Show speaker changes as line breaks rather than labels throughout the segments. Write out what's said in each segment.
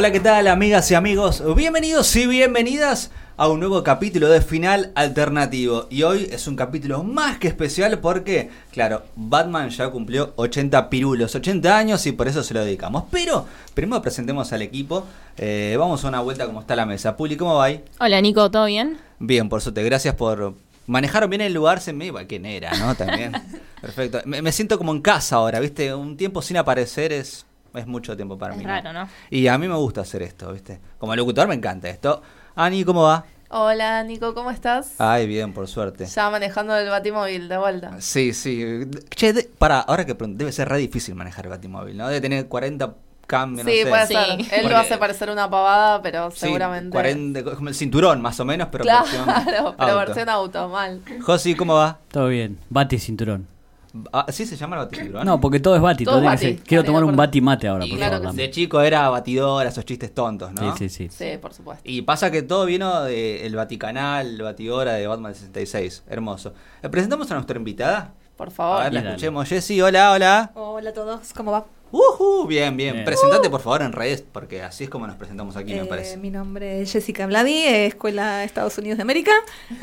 Hola, ¿qué tal amigas y amigos? Bienvenidos y bienvenidas a un nuevo capítulo de Final Alternativo. Y hoy es un capítulo más que especial porque, claro, Batman ya cumplió 80 pirulos, 80 años y por eso se lo dedicamos. Pero primero presentemos al equipo. Eh, vamos a una vuelta como está la mesa. Puli, ¿cómo va ahí?
Hola Nico, ¿todo bien?
Bien, por suerte. Gracias por manejar bien el lugar. Se me iba, quién era, ¿no? También. Perfecto. Me, me siento como en casa ahora, ¿viste? Un tiempo sin aparecer es es mucho tiempo para
Es
mí.
raro, ¿no?
Y a mí me gusta hacer esto, ¿viste? Como locutor me encanta esto. Ani, ¿cómo va?
Hola Nico, ¿cómo estás?
Ay, bien, por suerte.
Ya manejando el batimóvil de vuelta.
Sí, sí. Che, de- para, ahora que pregunto, debe ser re difícil manejar el batimóvil, ¿no? Debe tener 40 cambios,
sí,
no sé.
puede
Sí.
ser. Él
Porque-
lo hace parecer una pavada, pero
Sí,
seguramente.
40, como el cinturón, más o menos, pero
claro,
versión
pero
auto.
versión auto, mal.
Josi, ¿cómo va?
Todo bien. Bati cinturón.
Ah, ¿Sí se llama el baticinturón?
No, porque todo es bati.
Todo
que ser- Quiero tomar un
acuerdo.
bati mate ahora,
Y
por
claro
favor.
que
dame.
De chico era batidora, esos chistes tontos, ¿no?
Sí, sí, sí.
Sí, por supuesto.
Y pasa que todo vino del Vaticanal, Batidora de Batman 66. Hermoso. ¿Le presentamos a nuestra invitada?
Por
A
favor.
ver, la
Dale.
escuchemos. Jessy, hola, hola.
Hola a todos, ¿cómo va?
Ujú, bien, bien.
Bien.
Presentate por favor en redes, porque así es como nos presentamos aquí, me
Eh,
parece.
mi nombre es Jessica Vladi, eh, Escuela Estados Unidos de América.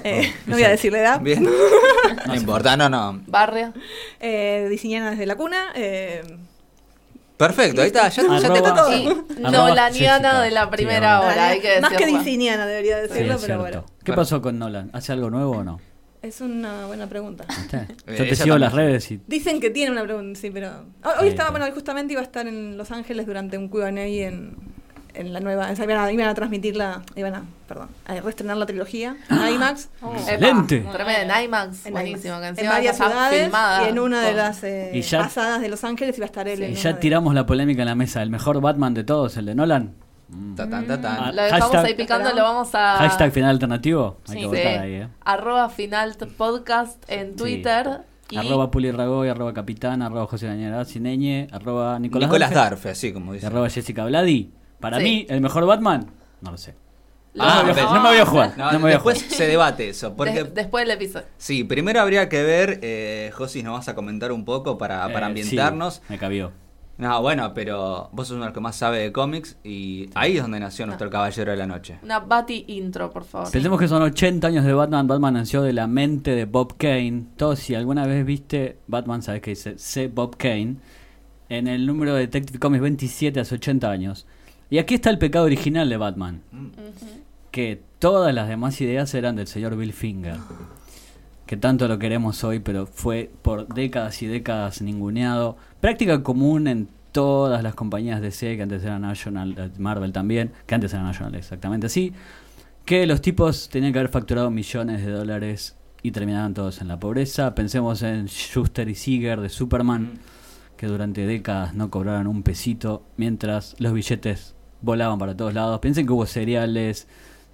Eh,
Oh,
no voy a decir la edad.
Bien. no importa, no, no.
Barrio.
Eh, diseñana desde la cuna. eh,
Perfecto, ahí está. Ya, ya te
Arroba-
todo.
Y
Arroba
Nolaniana de la primera hora, hay que
más que diseñana debería
Sí,
decirlo,
es
pero
cierto.
bueno.
¿Qué pasó con Nolan? ¿Hace algo nuevo o no?
Es una buena pregunta.
Yo te sigo en las redes y.
Dicen que tiene una pregunta, sí, pero... Hoy, estaba, bueno, justamente iba a estar en Los Ángeles durante un Q&A en, en la nueva... o sea, iban, a, iban a transmitirla, iban a, perdón, a reestrenar la trilogía en IMAX.
Epa,
Excelente.
Tremendo, en IMAX,
En
buenísimo.
IMAX.
Que
en varias ciudades
filmada
y en una de las eh,
Y ya-
pasadas de Los Ángeles iba a estar él. en
Y ya
de-
tiramos la polémica en la mesa. ¿El mejor Batman de todos, el de Nolan?
Ta, tan, ta, tan.
Ah,
Lo dejamos
Hashtag-
ahí picando, lo vamos a...
Hashtag final alternativo. Hay
Sí.
que
Sí.
votar ahí, ¿eh?
Arroba final podcast en
Sí.
Twitter. Y
Arroba Puli Ragoy, arroba Capitán, arroba José Daniel Cineñe, arroba Nicolás,
Nicolás
Darfe,
así como dice.
arroba Jessica Vladi. Para
Sí.
mí, ¿el mejor Batman? No lo sé.
Ah,
no, me voy a-
pero-
no me voy a jugar.
No,
no me voy a
después
jugar.
se debate eso, porque
de- después del episodio.
sí, primero habría que ver, eh, Josis, nos vas a comentar un poco para, para
Eh,
ambientarnos.
sí, me cabió.
No, bueno, pero vos sos uno de los que más sabe de cómics y ahí es donde nació nuestro Caballero de la Noche.
Una Bati intro, por favor.
Pensemos que son 80 años de Batman. Batman nació de la mente de Bob Kane. Todos, si alguna vez viste Batman, sabes que dice C. Bob Kane. En el número de Detective Comics 27 hace 80 años. Y aquí está el pecado original de Batman. Que todas las demás ideas eran del señor Bill Finger. Que tanto lo queremos hoy, pero fue por décadas y décadas ninguneado. Práctica común en todas las compañías DC, que antes eran National, eh, Marvel también, que antes eran National, exactamente así. Que los tipos tenían que haber facturado millones de dólares y terminaban todos en la pobreza. Pensemos en Schuster y Seeger de Superman, que durante décadas no cobraron un pesito, mientras los billetes volaban para todos lados. Piensen que hubo cereales,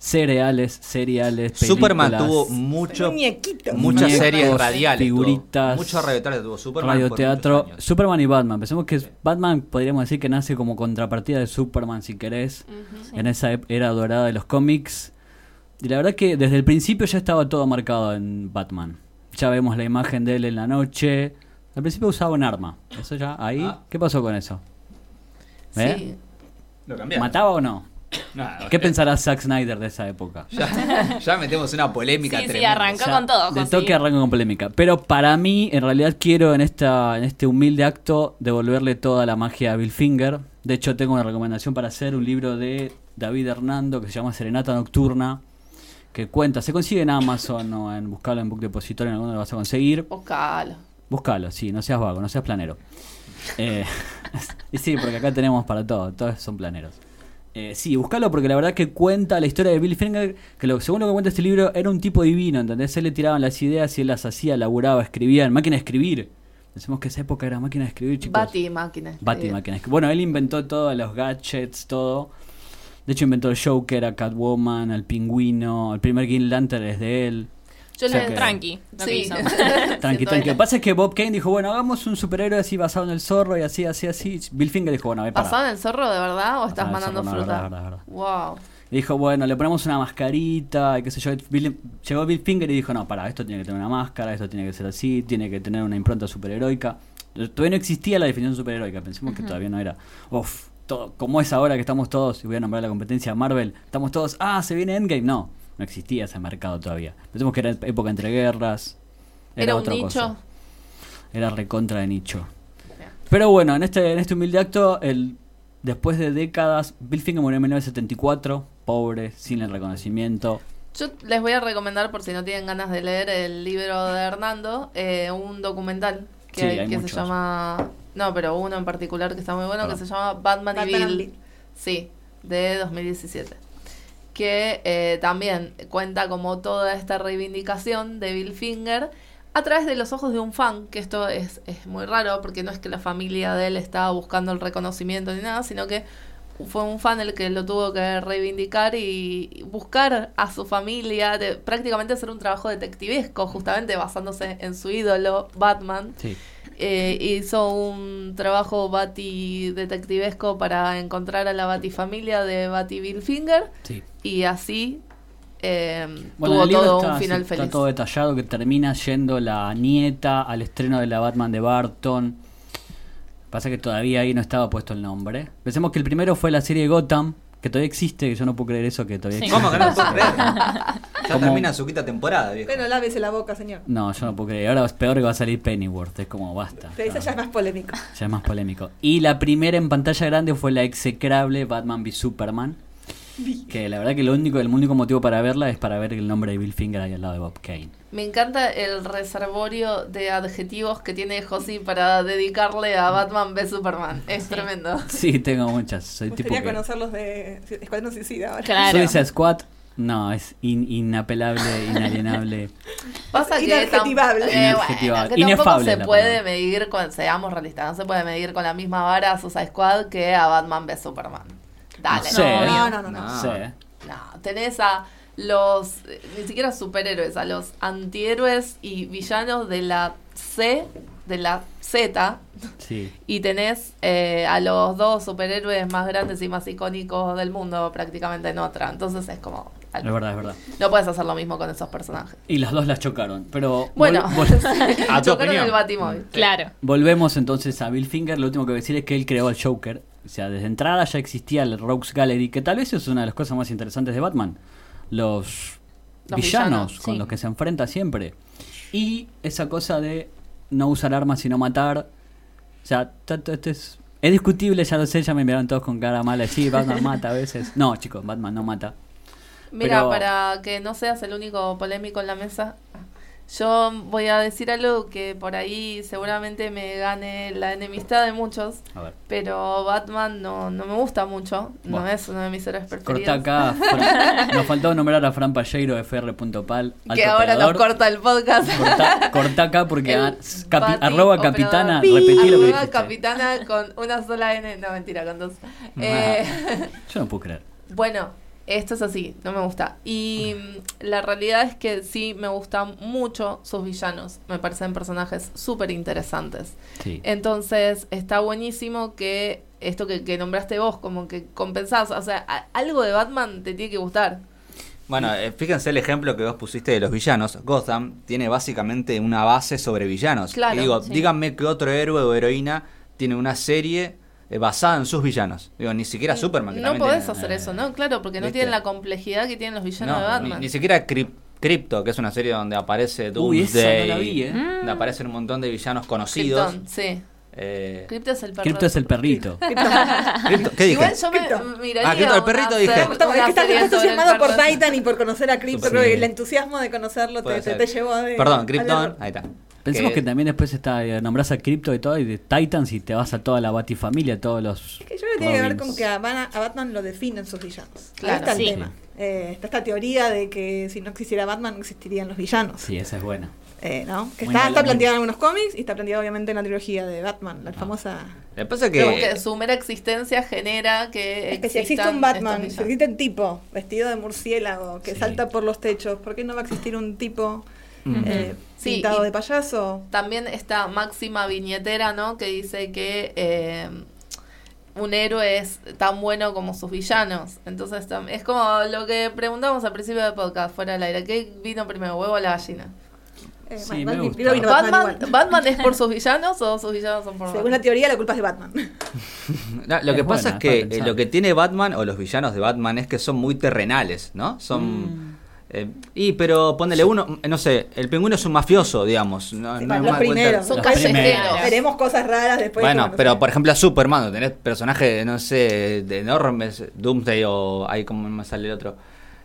cereales, cereales,
Superman tuvo mucho,
Muñequitos.
muchas
Muñecos,
series radiales.
figuritas,
tuvo. Mucho radioteatro tuvo Superman.
radioteatro.
muchos.
Superman y Batman. Pensemos que Batman podríamos decir que nace como contrapartida de Superman, si querés, en esa era dorada de los cómics. Y la verdad que desde el principio ya estaba todo marcado en Batman. Ya vemos la imagen de él en la noche. Al principio usaba un arma. Eso ya, ahí.
Ah.
¿Qué pasó con eso? ¿Eh?
Sí.
Lo cambiaron.
¿Mataba o no?
Nada,
¿Qué pensará Zack Snyder de esa época?
Ya, ya metemos una polémica
Sí, sí,
tremenda.
arrancó
Ya,
con todo,
De
Josi.
toque arranco con polémica. Pero para mí, en realidad, quiero en esta en este humilde acto devolverle toda la magia a Bill Finger. De hecho, tengo una recomendación para hacer un libro de David Hernando que se llama Serenata Nocturna. Que cuenta, se consigue en Amazon o en buscarlo en Book Depository, en alguno lo vas a conseguir.
Buscalo.
Búscalo, sí, no seas vago, no seas planero. Eh, y sí, porque acá tenemos para todo, todos son planeros. Eh, sí, búscalo porque la verdad que cuenta la historia de Bill Finger, que lo, según lo que cuenta este libro, era un tipo divino, ¿entendés? Él le tiraban las ideas y él las hacía, laburaba, escribía, en máquina de escribir. Decimos que esa época era máquina de escribir, chicos.
Bati máquina.
Bati máquina. Bueno, él inventó todos los gadgets, todo. De hecho, inventó el Joker, a Catwoman, al pingüino, el primer Green Lantern es de él.
Yo le
que-
Tranqui, lo que
Sí.
hizo.
Tranqui, tranqui. Lo que pasa es que Bob Kane dijo, bueno, hagamos un superhéroe así basado en el zorro y así, así, así. Bill Finger dijo, bueno, a ver, para.
¿Pasado en el zorro de verdad o estás
Basado
mandando
zorro, no,
fruta?
verdad, verdad, verdad.
Wow.
Y dijo, bueno, le ponemos una mascarita y qué sé yo. Bill- llegó Bill Finger y dijo, no, para, esto tiene que tener una máscara, esto tiene que ser así, tiene que tener una impronta superheroica. Todavía no existía la definición superheroica, pensemos que todavía no era. Uf, como es ahora que estamos todos, y voy a nombrar la competencia Marvel, estamos todos, ah, se viene Endgame. No, no existía ese mercado todavía. Pensemos que era época entre guerras. Era,
Era un nicho.
cosa. Era recontra de nicho. Pero bueno, en este, en este humilde acto, el, después de décadas, Bill Finger murió en 1974, pobre, sin el reconocimiento.
Yo les voy a recomendar, por si no tienen ganas de leer el libro de Hernando, eh, un documental que,
Sí,
hay
hay
que se llama... No, pero uno en particular que está muy bueno,
Perdón.
que se llama Batman,
Batman
y Bill.
Bill.
Sí, de 2017. Que eh, también cuenta como toda esta reivindicación de Bill Finger a través de los ojos de un fan, que esto es, es muy raro porque no es que la familia de él estaba buscando el reconocimiento ni nada, sino que fue un fan el que lo tuvo que reivindicar y buscar a su familia, de, prácticamente hacer un trabajo detectivesco, justamente basándose en su ídolo, Batman.
Sí.
Eh, hizo un trabajo bati detectivesco para encontrar a la batifamilia de Bati Bill Finger
Sí.
y así eh,
Bueno,
tuvo todo
está,
un final
sí,
feliz.
está todo detallado que termina yendo la nieta al estreno de la Batman de Barton. Pasa que todavía ahí no estaba puesto el nombre. Pensemos que el primero fue la serie Gotham, que todavía existe, que yo no puedo creer eso, que todavía
Sí.
existe.
¿Cómo que no puedo creer? Ya termina su quinta temporada, viejo.
Bueno, lávese la boca, señor.
No, yo no puedo creer. Ahora es peor que va a salir Pennyworth, es como basta.
Pero esa ya es más polémico.
Ya es más polémico. Y la primera en pantalla grande fue la execrable Batman v Superman. Que la verdad que lo único, el único motivo para verla es para ver el nombre de Bill Finger ahí al lado de Bob Kane.
Me encanta el reservorio de adjetivos que tiene Josi para dedicarle a Batman v Superman. Es tremendo.
Sí, tengo muchas. Soy
Me
tipo
gustaría
que...
conocerlos de Escuadrón Suicida ahora.
Claro.
Suicide Squad, no, es in- inapelable, inalienable.
Pasa que
Inadjetivable.
eh,
Inadjetivable.
bueno, que tampoco
Inefable
se puede
palabra.
medir con, seamos realistas, no se puede medir con la misma vara a Suicide Squad que a Batman v Superman. Dale.
No sé.
No, no, no, no.
No.
Tenés a los, eh, ni siquiera superhéroes, a los antihéroes y villanos de la C, de la Z,
Sí.
y tenés eh, a los dos superhéroes más grandes y más icónicos del mundo prácticamente en otra. Entonces es como...
Es verdad, es verdad.
No puedes hacer lo mismo con esos personajes.
Y las dos las chocaron. Pero
Bueno,
A tu
chocaron
opinión.
el Batimóvil.
Claro.
volvemos entonces a Bill Finger. Lo último que voy a decir es que él creó el Joker. O sea, desde entrada ya existía el Rogues Gallery, que tal vez es una de las cosas más interesantes de Batman. Los,
Los
villanos,
villanos,
con
sí.
los que se enfrenta siempre. Y esa cosa de no usar armas sino matar. O sea, tanto este es, es discutible, ya lo sé, ya me miraron todos con cara mala. Sí, Batman mata a veces. No, chicos, Batman no mata.
Mira,
Pero-
para que no seas el único polémico en la mesa, yo voy a decir algo que por ahí seguramente me gane la enemistad de muchos,
A ver.
pero Batman no, no me gusta mucho, no es uno de mis héroes preferidos.
Corta acá. Fran- nos faltó nombrar a Fran Palleiro de fr.pal.
que ahora nos corta el podcast.
Corta, corta acá porque a- capi- arroba capitana,
Pi.
repetí lo que
capitana con una sola N, no mentira, con dos.
Ah.
Eh,
Yo no puedo creer.
Bueno, esto es así, no me gusta. Y mm, la realidad es que sí me gustan mucho sus villanos. Me parecen personajes súper interesantes.
Sí.
Entonces, está buenísimo que esto que, que nombraste vos, como que compensás. O sea, a- algo de Batman te tiene que gustar.
Bueno, eh, fíjense el ejemplo que vos pusiste de los villanos. Gotham tiene básicamente una base sobre villanos.
Claro,
y digo,
sí.
díganme qué otro héroe o heroína tiene una serie basada en sus villanos. Digo, ni siquiera Superman. que
No podés
tiene-
hacer eso, ¿no? Claro, porque no
¿Viste?
tienen la complejidad que tienen los villanos
No,
de Batman.
ni siquiera Cryp- Crypto, que es una serie donde aparece
Uy, esa no
Doomsday.
la vi, ¿eh?
Donde aparecen un montón de villanos conocidos.
Krypton, sí.
Eh,
Crypto es el
es perrito.
Crypto, ¿Qué dije?
Igual yo me miraría
Ah, Crypto, el perrito dije.
Es que estás, entusiasmado por. Titan y por conocer a Crypto.
Sí.
El entusiasmo de conocerlo te, te,
ser.
te llevó de.
Perdón, Krypton. Ahí está.
Pensemos que también después está, eh, nombras a Crypto y todo, y de Titans y te vas a toda la Batifamilia, todos los.
Es que yo creo que tiene que ver con que a, Ban- a Batman lo definen sus villanos.
Claro,
Ahí está el
sí.
tema. Eh, está esta teoría de que si no existiera Batman no existirían los villanos.
Sí, esa es buena.
Eh, ¿no? Que está, está planteada en algunos cómics y está planteada obviamente en la trilogía de Batman, la
Ah.
famosa...
Lo que pasa que.
su mera existencia genera que.
Es que si existe un Batman, si existe un tipo vestido de murciélago que
Sí.
salta por los techos, ¿por qué no va a existir un tipo
Mm.
eh,
Sí,
pintado
y-
de payaso?
También esta máxima viñetera, ¿no? Que dice que eh, un héroe es tan bueno como sus villanos. Entonces es como lo que preguntamos al principio del podcast, fuera del aire. ¿Qué vino primero, huevo o la gallina?
Eh,
Sí,
Batman,
Batman,
igual.
¿Batman es por sus villanos o sus villanos son por
Según
Batman?
la teoría, la culpa es de Batman.
No, lo que
Es
pasa
buena,
es que eh, lo que tiene Batman o los villanos de Batman es que son muy terrenales, ¿no? Son... eh, y pero ponele uno, eh, no sé, el pingüino es un mafioso, digamos. No,
Sí,
no
los primeros.
Son callejeros.
Veremos cosas raras después.
Bueno,
cuando
pero por ejemplo a Superman, tenés personajes, no sé, de enormes, Doomsday o ahí como me sale el otro.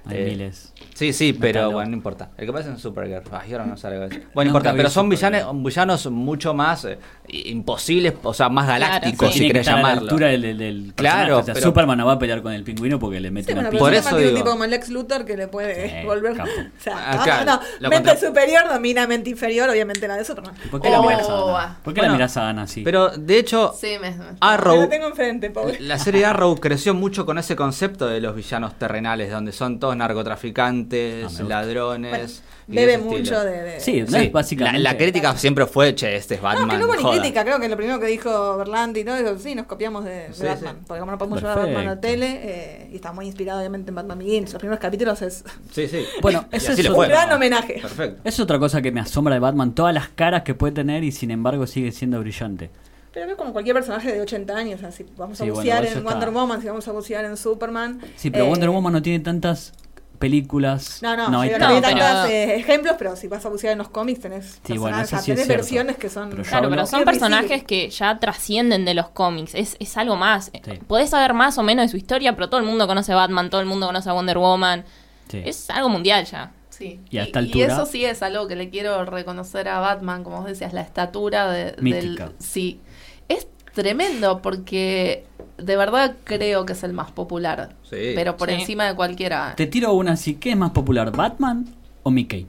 Hay
Eh,
miles.
Sí, sí, pero bueno, no importa. El que pasa es Supergirl. Ay, ahora no sale. Bueno, no importa, pero son
Supergirl.
villanos, villanos mucho más eh, imposibles, o sea, más galácticos,
Claro,
si
Tiene que
querés
estar a la
llamarlo.
altura del, del, del
Claro.
O sea,
pero-
Superman no va a pelear con el pingüino porque le mete
Sí,
una
Por eso
tiene un
digo.
tipo como Lex Luthor que le puede
Sí,
volver.
capo.
O sea,
Ah, claro,
no, mente
contra-
superior domina mente inferior, obviamente la de Superman.
¿Por qué la
Oh,
miras a
ah.
Ana? ¿Por qué
Bueno,
la miras a Ana así?
Pero de hecho,
Sí, me, me-
Arrow,
Lo tengo enfrente, pobre.
la serie Arrow creció mucho con ese concepto de los villanos terrenales, donde son todos narcotraficantes,
Ah,
ladrones.
Bebe mucho
estilo.
de. de-
Sí, no
Sí,
es básicamente.
la, la crítica siempre fue, che, este es Batman.
No, que no hubo ni
jodan".
crítica, creo que lo primero que dijo Berlanti y todo, dijo, sí, nos copiamos de, de
Sí,
Batman.
sí.
Porque como no podemos llevar a Batman a la tele, eh, y está muy inspirado obviamente en Batman Begins. Los primeros capítulos es
Sí, sí.
Bueno, eso es
un
fue.
gran homenaje.
Perfecto.
Es otra cosa que me asombra de Batman, todas las caras que puede tener y sin embargo sigue siendo brillante.
Pero es como cualquier personaje de 80 años, o sea, si vamos a
Sí,
bucear en
está-
Wonder Woman, si vamos a bucear en Superman.
Sí, pero
eh,
Wonder Woman no tiene tantas películas.
No, no,
hay
yo
no,
no,
tantas.
hay
pero-
eh, ejemplos, pero si vas a bucear en los cómics tenés,
Sí, bueno, sí
tenés versiones que son...
Pero
Claro,
hablo-
pero son personajes que ya trascienden de los cómics. Es, es algo más.
Sí.
Podés saber más o menos de su historia, pero todo el mundo conoce a Batman, todo el mundo conoce a Wonder Woman.
Sí.
Es algo mundial ya.
Sí.
Y
y
altura-
eso sí es algo que le quiero reconocer a Batman, como vos decías, la estatura de, del... Sí. Es tremendo porque de verdad creo que es el más popular.
Sí.
Pero por
Sí.
encima de cualquiera.
Te tiro una así. ¿Qué es más popular, Batman o Mickey?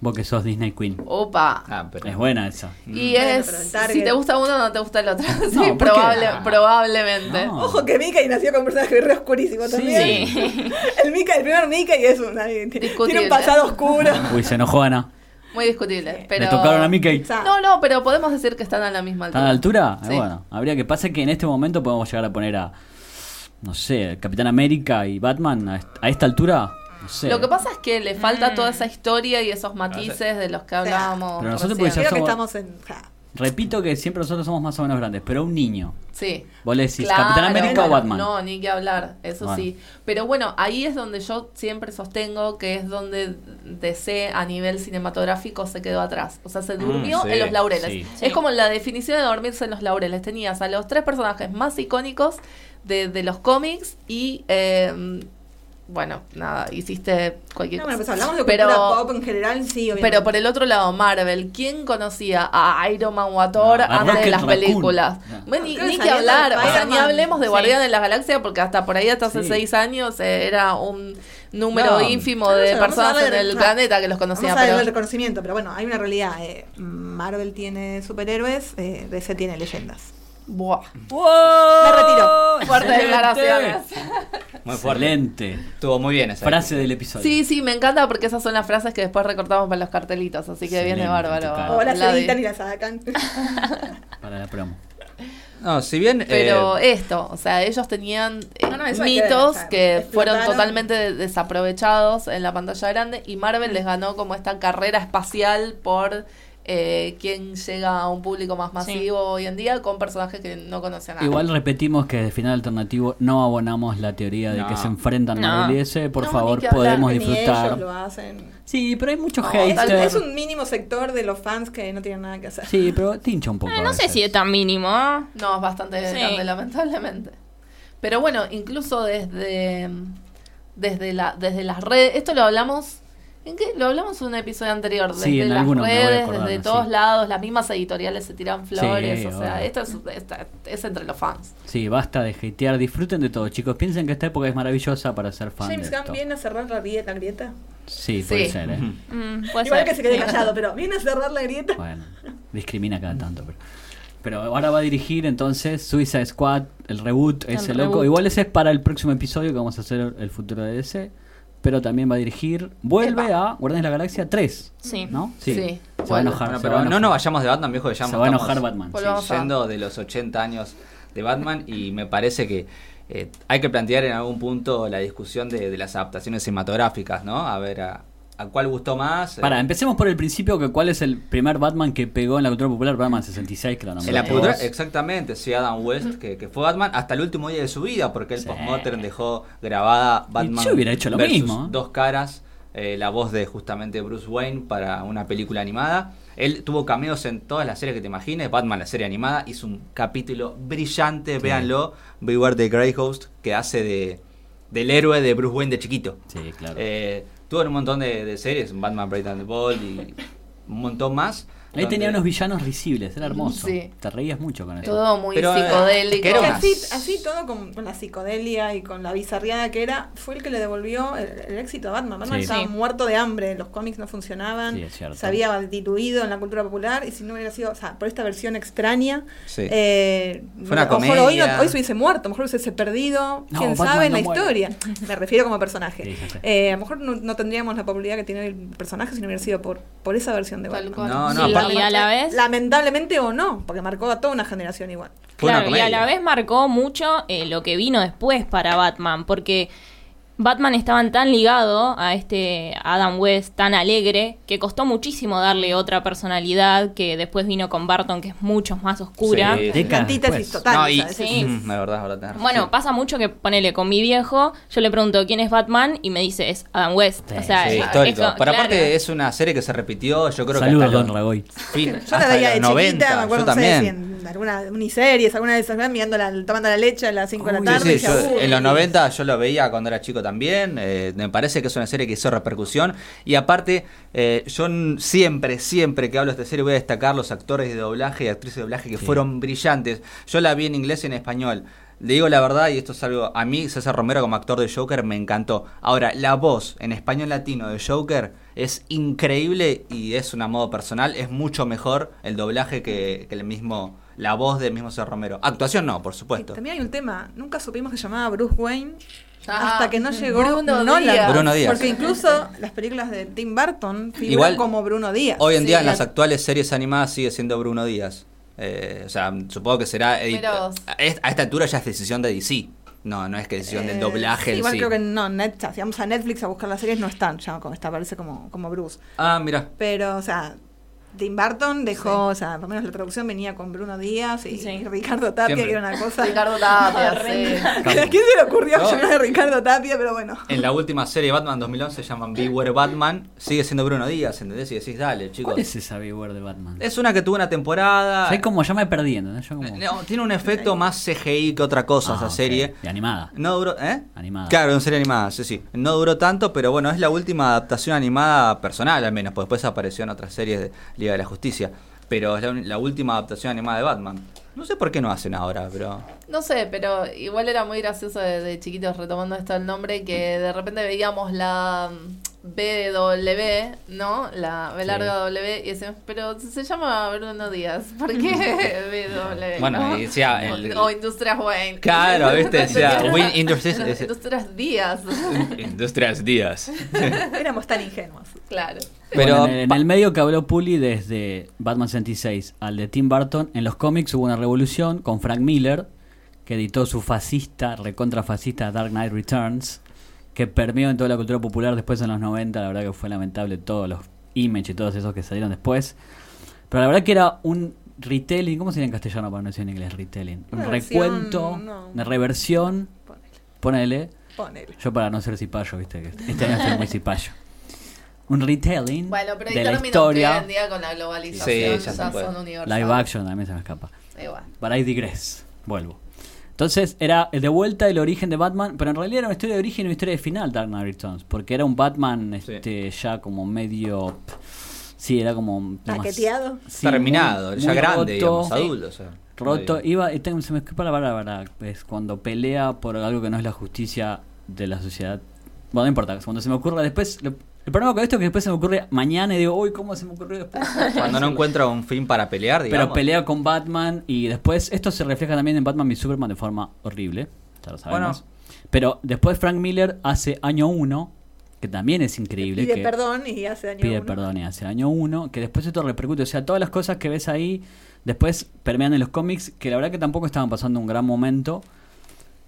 Vos que sos Disney Queen.
Opa.
Ah, pero.
Es buena esa.
Y
Bueno,
es, si te gusta uno, no te gusta el otro. sí,
¿por qué?
probable,
Ah.
probablemente.
No.
Ojo que Mickey nació con un personaje re oscurísimo también.
Sí.
El Mickey, el primer Mickey es un, tiene un pasado oscuro.
Uy, se enojó Ana.
Muy discutible. Pero...
Le tocaron a.
O sea,
No, no, pero podemos decir que están a la misma
¿Están
altura.
a la altura? Eh,
Sí.
bueno, habría que pasa que en este momento podemos llegar a poner a, no sé, Capitán América y Batman a, a esta altura. No sé.
Lo que pasa es que le falta
Mm.
toda esa historia y esos matices de los que hablábamos.
pero nosotros
creo que estamos en...
Repito que siempre nosotros somos más o menos grandes, pero un niño.
Sí.
Vos le decís,
Claro,
¿Capitán América o Batman?
No, ni que hablar, eso
Bueno.
sí. Pero bueno, ahí es donde yo siempre sostengo que es donde DC a nivel cinematográfico se quedó atrás. O sea, se durmió
Mm, sí,
en los laureles.
sí.
Es
Sí.
como la definición de dormirse en los laureles. Tenías a los tres personajes más icónicos de, de los cómics y... eh, bueno, nada, hiciste cualquier
no, bueno, pues
cosa.
hablamos de
Pero-
cultura pop en general, sí, obviamente.
Pero por el otro lado, Marvel, ¿quién conocía a Iron Man o a Thor
No,
antes de las
Raccoon.
películas?
No.
Bueno, ni, ni que hablar, o sea, ni hablemos de
Sí.
Guardianes de la Galaxia, porque hasta por ahí, hasta hace
Sí.
seis años, eh, era un número
No.
ínfimo de personas en
el-
planeta que los conocían.
Vamos a el reconocimiento, pero bueno, hay una realidad. eh, Marvel tiene superhéroes, eh, DC tiene leyendas.
Buah,
Me retiro.
fuertes
Excelente.
declaraciones.
Muy fuerte.
Excelente.
Estuvo muy bien esa.
Frase del episodio.
Sí, sí, me encanta porque esas son las frases que después recortamos para los cartelitos, así que viene
Excelente,
bárbaro.
claro.
O las editan y las sacan.
Para la promo.
No, si bien.
Pero
eh,
esto, o sea, ellos tenían eh,
No, no, que
mitos que fueron totalmente de- desaprovechados en la pantalla grande y Marvel les ganó como esta carrera espacial por eh, quién llega a un público más masivo hoy en día con personajes que no conocen nada.
Igual repetimos que de final alternativo no abonamos la teoría de que se enfrentan
No.
Marvel y. Por
No,
favor,
ni que hablar,
podemos
Ni
disfrutar.
ellos lo hacen.
Sí, pero hay mucho
No,
hater.
tal
Es un mínimo sector de los fans que no tienen nada que hacer.
Sí, pero te hincha un poco.
Eh, no sé si es tan mínimo. ¿eh?
No, es bastante
Sí.
grande, lamentablemente. Pero bueno, incluso desde, desde, la, desde las redes, esto lo hablamos, ¿en qué? Lo hablamos en un episodio anterior, desde
Sí, en
las
alguno
redes,
acordar,
desde
sí.
todos lados, las mismas editoriales se tiran flores,
Sí,
o sea,
obvio.
esto es, esta- es entre los fans.
Sí, basta de hatear. Disfruten de todo, chicos. Piensen que esta época es maravillosa para ser fan
James Gunn viene a cerrar la grieta. grieta.
Sí, puede
Sí.
ser, ¿eh?
Mm, puede
Igual
ser.
que se quede callado, pero viene a cerrar la grieta.
Bueno, discrimina cada tanto. Pero, pero ahora va a dirigir entonces Suicide Squad, el reboot,
El
ese loco. Igual ese es para el próximo episodio que vamos a hacer el futuro de DC. Pero también va a dirigir, vuelve
Epa.
a Guardianes de la Galaxia 3.
Sí.
¿No?
Sí,
Se va a enojar.
Bueno, pero
va a
no nos vayamos de Batman, viejo, que ya
Se va a enojar Batman.
sí, yendo de los 80 años de Batman y me parece que eh, hay que plantear en algún punto la discusión de, de las adaptaciones cinematográficas, ¿no? A ver, a, a cuál gustó más.
Para, empecemos por el principio, que cuál es el primer Batman que pegó en la cultura popular, Batman 66, que lo
En la cultura, exactamente, sí, Adam West, que, que fue Batman hasta el último día de su vida, porque el
Sí.
postmodern dejó grabada Batman.
yo hubiera hecho lo
versus
mismo, ¿eh?
Dos caras, eh, la voz de justamente Bruce Wayne para una película animada. Él tuvo cameos en todas las series que te imagines. Batman, la serie animada, hizo un capítulo brillante, véanlo. Beware the Grey Ghost, que hace de del héroe de Bruce Wayne de chiquito.
Sí, claro.
Eh, tuvo en un montón de, de series, Batman Bright and the Bold y un montón más.
Ahí tenía unos villanos risibles, era hermoso.
Sí.
Te reías mucho con eso.
Todo muy
Pero, eh,
psicodélico.
que
así, así todo con, con la psicodelia y con la bizarriada que era, fue el que le devolvió el, el éxito a Batman. Batman
Sí.
estaba
Sí.
muerto de hambre, los cómics no funcionaban,
Sí, es cierto.
se había diluido en la cultura popular y si no hubiera sido, o sea, por esta versión extraña,
Sí.
eh,
Fue una
a lo mejor hoy, no-
comedia.
hoy se hubiese muerto, a lo mejor se hubiese perdido,
No,
quién
Batman
sabe en
no
la
muere.
historia. Me refiero como personaje. Eh, a lo mejor no, no tendríamos la popularidad que tiene el personaje si no hubiera sido por, por esa versión de Batman.
No, no,
Y a la vez...
Lamentablemente o no, porque marcó a toda una generación igual.
Claro, y a la vez marcó mucho eh, lo que vino después para Batman, porque Batman estaba tan ligado a este Adam West tan alegre que costó muchísimo darle otra personalidad que después vino con Barton que es mucho más oscura.
Sí. No, y. Mm, la verdad, tenés
Bueno, pasa mucho que ponele con mi viejo, yo le pregunto quién es Batman y me dice es Adam West.
Sí,
o sea,
Sí,
es-
histórico.
es
Pero
claro.
aparte es una serie que se repitió, yo creo
Saludos,
que hasta
Don
los
Ragoy.
fin-
Yo
hasta
la veía de
los 90,
chiquita, me acuerdo,
yo
no sé si
también.
Alguna miniseries, alguna de esas, mirando la, tomando la leche a las 5 de la tarde.
Sí,
y
sí, yo- en los 90 yo lo veía cuando era chico también. eh, me parece que es una serie que hizo repercusión. Y aparte, eh, yo siempre, siempre que hablo de esta serie voy a destacar los actores de doblaje y actrices de doblaje que
Sí.
fueron brillantes. Yo la vi en inglés y en español. Le digo la verdad, y esto es algo. A mí, César Romero como actor de Joker me encantó. Ahora, la voz en español latino de Joker es increíble y es una modo personal. Es mucho mejor el doblaje que, que el mismo. La voz del mismo César Romero. Actuación no, por
Y
supuesto.
también hay un tema, nunca supimos que se llamaba Bruce Wayne
Ah,
hasta que no llegó
Bruno
Nolan.
Díaz.
Bruno Díaz.
Porque incluso las películas de Tim Burton figuran
Igual,
como Bruno Díaz.
Hoy en
Sí,
día en
la-
las actuales series animadas sigue siendo Bruno Díaz. Eh, o sea, supongo que será...
vos.
a est- a esta altura ya es decisión de DC. No, no es que decisión del
Eh,
doblaje
sí,
en
Igual
sí.
creo que no, Net, si vamos a Netflix a buscar las series no están, ya como está, aparece como, como Bruce.
Ah, mira.
Pero, o sea, Tim Burton dejó, o sea, por lo menos la traducción venía con Bruno Díaz y,
Sí.
y Ricardo Tapia,
Siempre.
que era una cosa.
Ricardo Tapia, sí.
¿A quién se le ocurrió
No.
llamar a Ricardo Tapia? Pero bueno.
En la última serie de Batman 2011 se llaman Beware Batman. Sigue siendo Bruno Díaz, ¿entendés? Y decís, dale, chicos.
¿Cuál es esa Beware de Batman?
Es una que tuvo una temporada...
Soy como ya me perdí, ¿entendés? Yo como...
No, tiene un efecto más CGI que otra cosa
Ah,
esa serie.
Y animada.
No duró, ¿eh?
Animada.
Claro, en serie animada, sí, sí. No duró tanto, pero bueno, es la última adaptación animada personal, al menos, porque después apareció en otras series de De la Justicia. Pero es la, la última adaptación animada de Batman. No sé por qué no hacen ahora, pero.
No sé, pero igual era muy gracioso de, chiquitos retomando esto el nombre que de repente veíamos la BW, ¿no? La B larga W y decíamos, pero se llama Bruno Díaz, ¿por qué BW?
Bueno,
no?
y decía el-
o, o Industrias Wayne.
Claro, ¿viste? Decía, Win Industries. ese-
Industrias Díaz.
Industrias Díaz.
Éramos tan ingenuos.
claro.
Pero.
Bueno, en, el, en el medio que habló Puli desde Batman 66 al de Tim Burton, en los cómics hubo una revolución con Frank Miller, que editó su fascista, recontra fascista Dark Knight Returns, que permeó en toda la cultura popular después en los 90, la verdad que fue lamentable todos los Image y todos esos que salieron después. Pero la verdad que era un retelling, ¿cómo sería en castellano para no decir en inglés retelling? Un recuento,
no.
una reversión,
Ponele,
ponele,
ponele.
yo para no ser cipayo, viste, que este año estoy muy cipayo. Un retelling
Bueno, pero
de la
que hoy
historia.
en día con la globalización
Sí, ya
ya,
se puede.
son universales.
Live action también se me escapa.
Igual.
But I digress. Vuelvo. Entonces era de vuelta el origen de Batman, pero en realidad era una historia de origen y una historia de final Dark Knight Returns, porque era un Batman
Sí.
este ya como medio sí, era como
Paqueteado.
sí,
terminado,
muy-
ya
muy
grande,
roto,
digamos, adulto. o sea,
roto, iba tengo- se me escapa la palabra, es cuando pelea por algo que no es la justicia de la sociedad. Bueno, no importa, cuando se me ocurre después lo- el problema con esto es que después se me ocurre mañana y digo, uy, ¿cómo se me ocurrió después?
Cuando no encuentra un fin para pelear, digamos.
Pero pelea con Batman y después esto se refleja también en Batman y Superman de forma horrible, ya lo sabemos. Pero después Frank Miller hace año 1, que también es increíble.
Pide
que
perdón y hace daño
Pide
uno.
perdón y hace año 1, que después esto repercute. O sea, todas las cosas que ves ahí después permean en los cómics, que la verdad que tampoco estaban pasando un gran momento.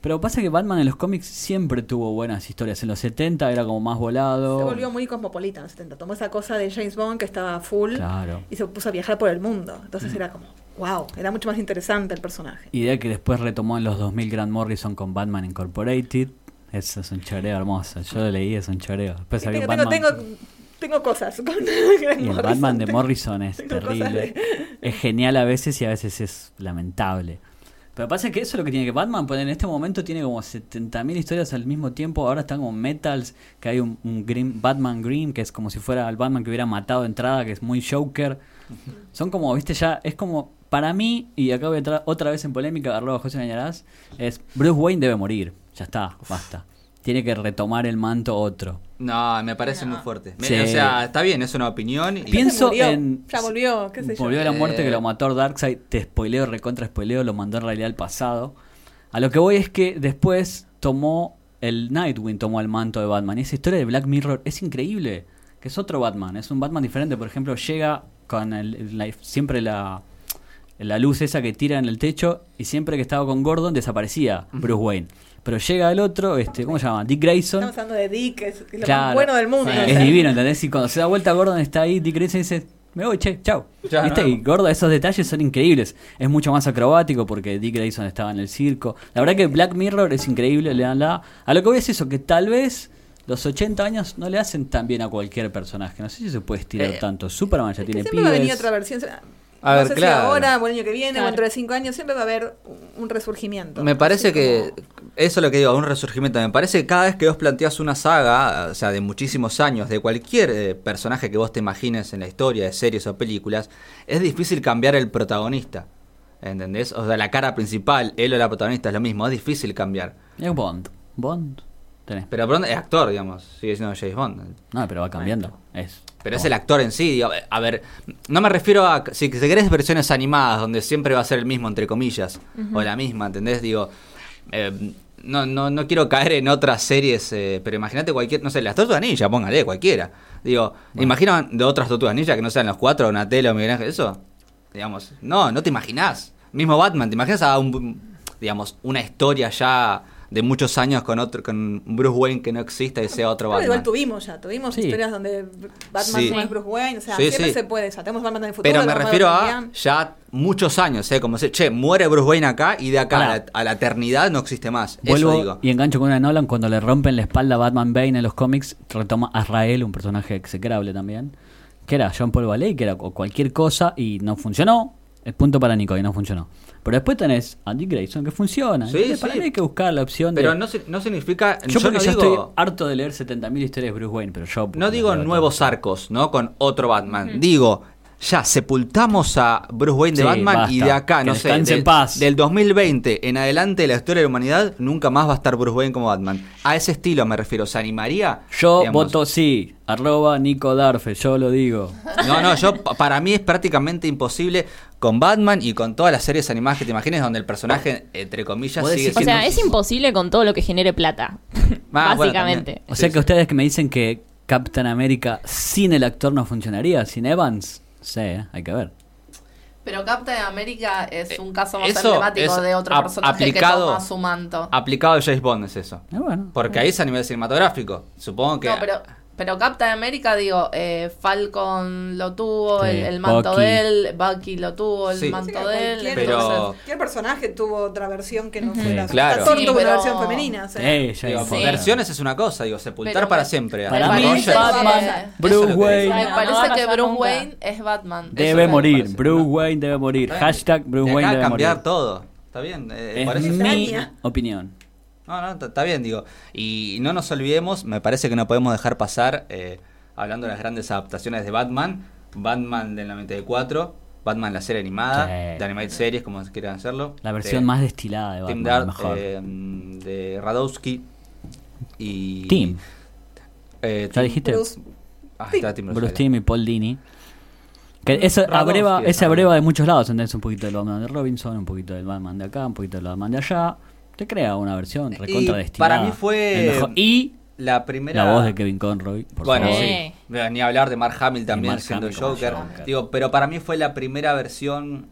Pero pasa que Batman en los cómics siempre tuvo buenas historias. En los 70 era como más volado.
Se volvió muy cosmopolita en los 70. Tomó esa cosa de James Bond que estaba full
Claro.
y se puso a viajar por el mundo. Entonces era como, wow, era mucho más interesante el personaje.
Idea que después retomó en los 2000 Grant Morrison con Batman Incorporated. Eso es un choreo hermoso. Yo lo leí, es un choreo. Después
tengo,
Batman...
tengo, tengo cosas con
Y el Batman de Morrison es terrible. Es genial a veces y a veces es lamentable. Pero pasa que eso es lo que tiene que Batman, pues en este momento tiene como 70.000 historias al mismo tiempo. Ahora están como metals, que hay un, un Green, Batman Green, que es como si fuera el Batman que hubiera matado de entrada, que es muy Joker. Son como, viste, ya es como, para mí, y acá voy a entrar otra vez en polémica, arroba José Mañarás, es Bruce Wayne debe morir. Ya está, basta. Tiene que retomar el manto otro.
No, me parece muy fuerte.
Sí.
O sea, está bien, es una opinión. y-
Pienso
murió,
en.
ya volvió, qué sé yo.
Volvió a la muerte
Eh.
que lo mató Darkseid. Te spoileo, recontra spoileo, lo mandó en realidad al pasado. A lo que voy es que después tomó. El Nightwing tomó el manto de Batman. Y esa historia de Black Mirror es increíble. Que es otro Batman. Es un Batman diferente. Por ejemplo, llega con el- la- siempre la. La luz esa que tira en el techo y siempre que estaba con Gordon desaparecía Bruce Wayne. Pero llega el otro, este, ¿cómo se llama? Dick Grayson.
Estamos hablando de Dick, que es, lo
Claro.
más bueno del mundo.
Sí, Es divino, ¿entendés? Y cuando se da vuelta Gordon está ahí, Dick Grayson dice, me voy, che, chau.
Ya,
¿Viste?
no.
Y Gordon, esos detalles son increíbles. Es mucho más acrobático porque Dick Grayson estaba en el circo. La verdad que Black Mirror es increíble, le dan la... A lo que voy es eso, que tal vez los 80 años no le hacen tan bien a cualquier personaje. No sé si se puede estirar
Eh,
tanto. Superman ya
Es que
tiene
siempre va a venir
pibes.
otra versión.
A
no
ver,
sé
claro.
si ahora o el año que viene
Claro.
o dentro de cinco años, siempre va a haber un- resurgimiento.
Me parece que
como-
eso es lo que digo, un resurgimiento. Me parece que cada vez que vos planteas una saga, o sea, de muchísimos años, de cualquier eh, personaje que vos te imagines en la historia de series o películas, es difícil cambiar el protagonista. ¿Entendés? O sea, la cara principal, él o la protagonista es lo mismo, es difícil cambiar.
Es Bond. Bond. Tenés.
Pero Bond es actor, digamos, sigue siendo James Bond.
No, pero va cambiando. Es
Pero es el actor en sí. digo, a ver, no me refiero a. Si querés versiones animadas, donde siempre va a ser el mismo, entre comillas, o la misma, ¿entendés? Digo, eh, no, no, no quiero caer en otras series, eh, pero imagínate cualquier. No sé, las Tortugas Ninja, póngale, cualquiera. Digo, imagina de otras Tortugas Ninja que no sean los cuatro, Donatello, Miguel Ángel, eso. Digamos, no, no te imaginás. Mismo Batman, ¿te imaginas a un. Digamos, una historia ya de muchos años con otro con Bruce Wayne que no exista y sea otro
Pero
Batman.
igual tuvimos ya, tuvimos
Sí.
historias donde Batman
Sí.
no es Bruce Wayne, o sea,
Sí,
siempre
sí.
se puede, ya tenemos Batman en el futuro.
Pero me refiero a ya muchos años, ¿eh? Como si, che, muere Bruce Wayne acá y de acá a la, a la eternidad no existe más.
Vuelvo
Eso digo.
y engancho con una Nolan cuando le rompen la espalda a Batman Bane en los cómics, retoma a Azrael, un personaje execrable también, que era John Paul Valley, que era cu- cualquier cosa y no funcionó. El punto para Nico y no funcionó. Pero después tenés a Dick Grayson que funciona.
Sí,
Entonces, para
sí.
mí hay que buscar la opción
Pero
de...
no, si- no significa.
yo,
Yo,
porque
no
ya
digo.
estoy harto de leer 70.000 historias de Bruce Wayne, pero yo...
No digo nuevos arcos, ¿no? Con otro Batman. Digo, ya sepultamos a Bruce Wayne de
Sí,
Batman y de acá,
Que
no sé,
en paz.
del 2020 en adelante de la historia de la humanidad, nunca más va a estar Bruce Wayne como Batman. A ese estilo me refiero. ¿Se animaría?
Yo
Digamos,
voto sí. Arroba Nico Darfe, yo lo digo.
No, no, yo pa- para mí es prácticamente imposible con Batman y con todas las series animadas que te imagines donde el personaje, entre comillas, sigue
decís-
O
siendo...
sea, es imposible con todo lo que genere plata.
Ah,
básicamente.
O
Sí,
sea que
sí.
ustedes que me dicen que Captain America sin el actor no funcionaría, sin Evans, sí, ¿eh? hay que ver.
Pero Captain America es un caso más
Eh, Eso
emblemático
es
de otro personaje
aplicado-
que toma su manto.
Aplicado a James Bond es eso.
Eh, bueno.
Porque ahí es a nivel cinematográfico. Supongo que...
No, pero, pero Captain America, digo, eh, Falcon lo tuvo,
Sí,
el, el manto
Bucky.
de él, Bucky lo tuvo, el
Sí.
Sí,
manto
que
de él.
pero-
cualquier personaje tuvo otra versión que no fuera.
claro.
Thor
Sí,
tuvo
pero-
una versión femenina. O sea,
ya
Digo,
hay-
Sí.
Versiones es una cosa, digo, sepultar
Pero
para siempre.
Para mí,
parece
Batman,
que-
Bruce Wayne
Me
no
parece que Bruce
nunca.
Wayne es Batman.
debe morir. Bruce
¿no?
Wayne debe morir. Hashtag Bruce Wayne debe
cambiar
morir.
todo. Está bien, eh,
Es
parece-
mi opinión.
No, no, está bien, digo. Y no nos olvidemos, me parece que no podemos dejar pasar, eh, hablando de las grandes adaptaciones de Batman, Batman del 94, Batman la serie animada,
Sí.
de Animated Series, como quieran hacerlo.
La versión
de
más destilada de Batman,
Dart,
mejor.
eh, de Radowski y...
Tim.
eh,
¿Ya
Tim-
dijiste?
Bruce-
Ah, está Tim
Bruce
Rosario.
Tim y Paul Dini. Que eso abreva, ese abreva de muchos lados, ¿entendés? Un poquito del Batman de Robinson, un poquito del Batman de acá, un poquito del Batman de allá. Te crea una versión recontra
Y para mí fue-
mejor- Y
La primera...
la voz de Kevin Conroy, por
bueno,
favor.
sí.
Eh.
Ni hablar de Mark Hamill también
Mark
siendo
Hamill
Joker.
Joker.
Digo, pero para mí fue la primera versión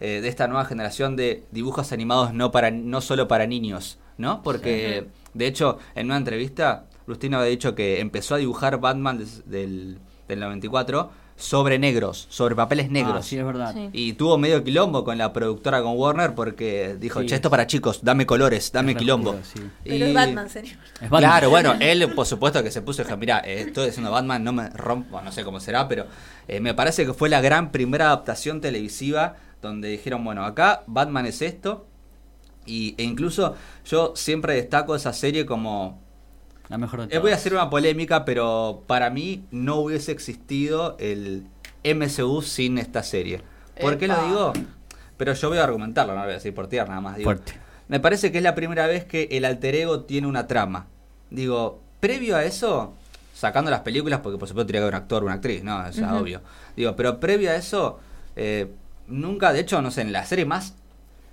eh, de esta nueva generación de dibujos animados no para no solo para niños, ¿no? Porque, de hecho, en una entrevista, Rustina había dicho que empezó a dibujar Batman des- del, del 94 sobre negros, sobre papeles
Ah,
negros.
sí, es verdad.
Sí.
Y tuvo medio quilombo con la productora, con Warner, porque dijo,
Sí.
che, esto para chicos, dame colores, dame quilombo.
sí.
Pero
Y-
es Batman, señor.
Es Batman.
Claro, bueno, él por supuesto que se puso y dijo, mira, eh, estoy haciendo Batman, no me rompo, no sé cómo será, pero eh, me parece que fue la gran primera adaptación televisiva donde dijeron, bueno, acá Batman es esto. Y, e incluso yo siempre destaco esa serie como...
La mejor de
eh,
todas.
voy a hacer una polémica, pero para mí no hubiese existido el MCU sin esta serie. ¿Por qué lo digo? Pero yo voy a argumentarlo, no lo voy a decir por tierra, nada más. Digo,
Fuerte.
me parece que es la primera vez que el alter ego tiene una trama. Digo, previo a eso, sacando las películas, porque por supuesto tiene que haber un actor o una actriz, ¿no? Eso es
Ujú.
obvio. Digo, pero previo a eso, eh, nunca, de hecho, no sé, en la serie más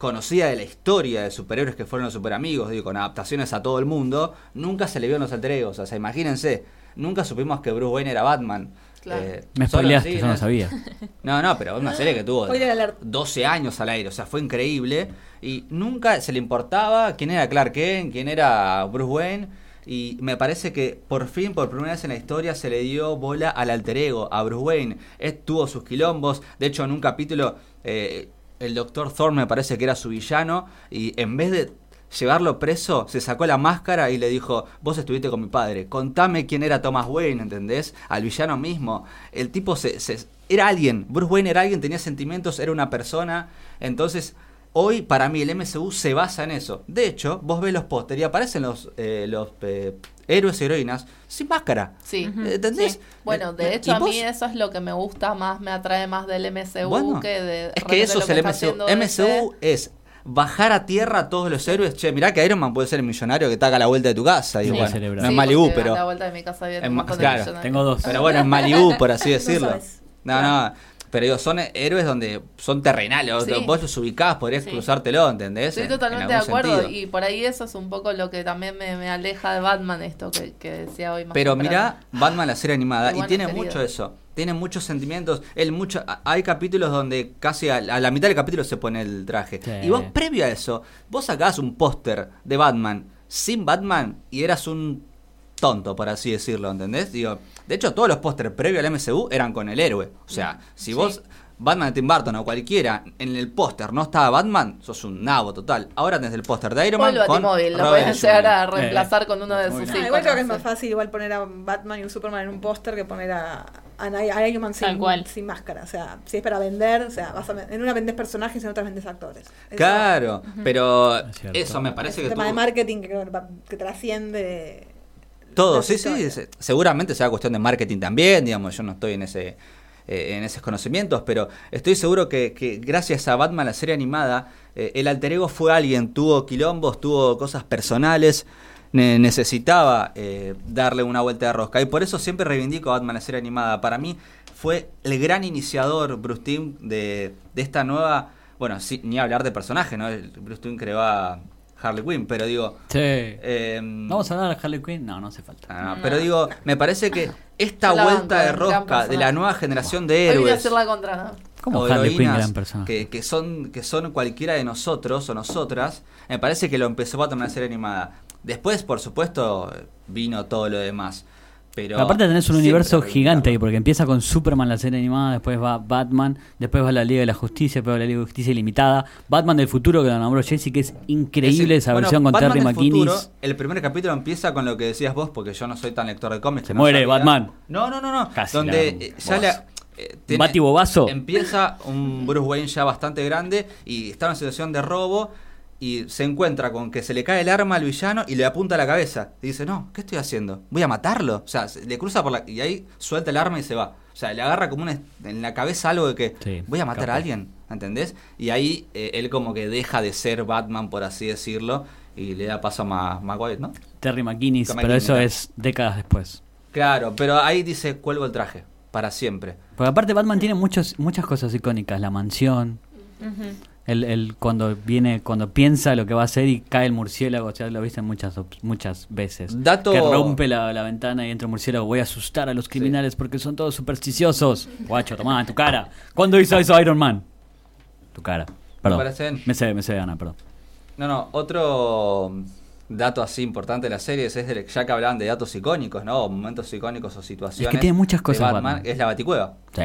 conocida de la historia de superhéroes que fueron los superamigos, digo, con adaptaciones a todo el mundo, nunca se le vio en los alter egos. O sea, imagínense, nunca supimos que Bruce Wayne era Batman.
Claro.
Eh,
Me spoileaste, yo no sabía.
no, no, pero una serie que tuvo
Spoiler alert.
12 años al aire, o sea, fue increíble. Y nunca se le importaba quién era Clark Kent, quién era Bruce Wayne. Y me parece que por fin, por primera vez en la historia, se le dio bola al alter ego, a Bruce Wayne. Él tuvo sus quilombos. De hecho, en un capítulo, eh, el doctor Thorne me parece que era su villano. Y en vez de llevarlo preso, se sacó la máscara y le dijo, vos estuviste con mi padre, contame quién era Thomas Wayne, ¿entendés? Al villano mismo. El tipo se, se- era alguien, Bruce Wayne era alguien, tenía sentimientos, era una persona. Entonces, hoy para mí el MCU se basa en eso. De hecho, vos ves los pósteres y aparecen los, eh, los eh, héroes y heroínas sin máscara.
Sí.
Ujú.
¿Entendés?
Sí. Bueno,
Eh,
de
¿y
hecho a
vos?
mí eso es lo que me gusta más, me atrae más del MCU
Bueno,
que de
es que eso es el MCU. MCU es bajar a tierra a todos los héroes. Che, mirá que Iron Man puede ser el millonario que te haga la vuelta de tu casa. Y
Sí,
bueno,
cerebro.
no es
Sí,
Malibu, pero...
la vuelta de mi casa
en claro.
Tengo dos.
Pero bueno, en Malibu, por así
No
decirlo.
sabes.
No, no. Pero digo, son héroes donde son terrenales.
Sí.
Vos los ubicás, podrías
Sí.
cruzártelo, ¿entendés?
Estoy
En-
totalmente
en
de acuerdo
sentido.
y por ahí eso es un poco lo que también me, me aleja de Batman, esto que, que decía hoy más
Pero mirá Batman la serie animada y
bueno,
tiene
querido.
mucho eso. Tiene muchos sentimientos. Él mucho, hay capítulos donde casi a, a la mitad del capítulo se pone el traje.
Sí.
Y vos, previo a eso, vos sacabas un póster de Batman sin Batman y eras un tonto, por así decirlo, ¿entendés? Digo, de hecho, todos los pósters previos al MCU eran con el héroe. O sea, si
Sí.
vos, Batman de Tim Burton o cualquiera, en el póster no estaba Batman, sos un nabo total. Ahora tenés el póster de Iron
O
Man.
el
con
Batimóvil, lo pueden llegar a reemplazar con uno de sus.
Ah,
hijos.
igual creo que es más fácil igual poner a Batman y un Superman en un póster que poner a, a, Iron Man sin,
cual.
sin máscara. O sea, si es para vender, o sea, vas a, en una vendes personajes y en otra vendes actores. Eso
Claro, pero
Es
eso me
Es
parece
un
que
tema de
tuvo-
marketing que, que trasciende.
Todo, sí, sí, seguramente sea cuestión de marketing también, digamos, yo no estoy en ese eh, en esos conocimientos, pero estoy seguro que, que gracias a Batman, la serie animada, eh, el alter ego fue alguien, tuvo quilombos, tuvo cosas personales, ne- necesitaba eh, darle una vuelta de rosca, y por eso siempre reivindico a Batman, la serie animada. Para mí fue el gran iniciador, Bruce Timm, de, de esta nueva, bueno, sí, ni hablar de personaje, ¿no? Bruce Timm creó a Harley Quinn, pero digo...
Sí.
eh,
¿Vamos a hablar de Harley Quinn? No, no hace falta.
Ah, pero digo, me parece que esta
la
vuelta de rosca de la nueva generación de
Hoy voy a
héroes
hacer la contra, ¿no?
¿Cómo
o
Harley Quinn,
heroínas
gran persona?
que, que son que son cualquiera de nosotros o nosotras, me parece que lo empezó a tomar la serie animada. Después, por supuesto, vino todo lo demás. Pero
Aparte tenés un universo gigante ahí, porque empieza con Superman la serie animada, después va Batman, después va la Liga de la Justicia, después va la Liga de Justicia Ilimitada, Batman del futuro que lo nombró Jesse, que es increíble
Es el-
esa
bueno,
versión con
Batman
Terry
futuro, el primer capítulo empieza con lo que decías vos, porque yo no soy tan lector de cómics.
Se
no
muere
sabía.
Batman.
No, no, no, no.
Casi
donde eh, ya la, eh,
Bati bobazo.
Empieza un Bruce Wayne ya bastante grande y está en una situación de robo y se encuentra con que se le cae el arma al villano y le apunta a la cabeza. Y dice, no, ¿qué estoy haciendo? Voy a matarlo. O sea, se- le cruza por la... Y ahí suelta el arma y se va. O sea, le agarra como una, en la cabeza algo de que
Sí,
voy a matar a alguien, ¿entendés? Y ahí eh, él como que deja de ser Batman, por así decirlo, y le da paso a Ma- Maguire, ¿no?
Terry McInnes,
Con
pero eso es décadas después.
Claro, pero ahí dice, cuelgo el traje, para siempre.
Porque aparte Batman tiene muchos, muchas cosas icónicas, la mansión. El, el cuando viene, cuando piensa lo que va a hacer y cae el murciélago, ya lo viste muchas muchas veces.
Dato-
Que rompe la, la ventana y entra un murciélago, voy a asustar a los criminales porque son todos supersticiosos. Guacho, tomá, en tu cara. ¿Cuándo hizo eso Iron Man? Tu cara. Perdón.
bien.
Me sé, me sé, Ana, perdón.
No, no, otro dato así importante de las series es de, ya que hablaban de datos icónicos, ¿no? O momentos icónicos o situaciones.
Es que tiene muchas
de
cosas
Batman,
Batman.
es la Baticueva.
Sí.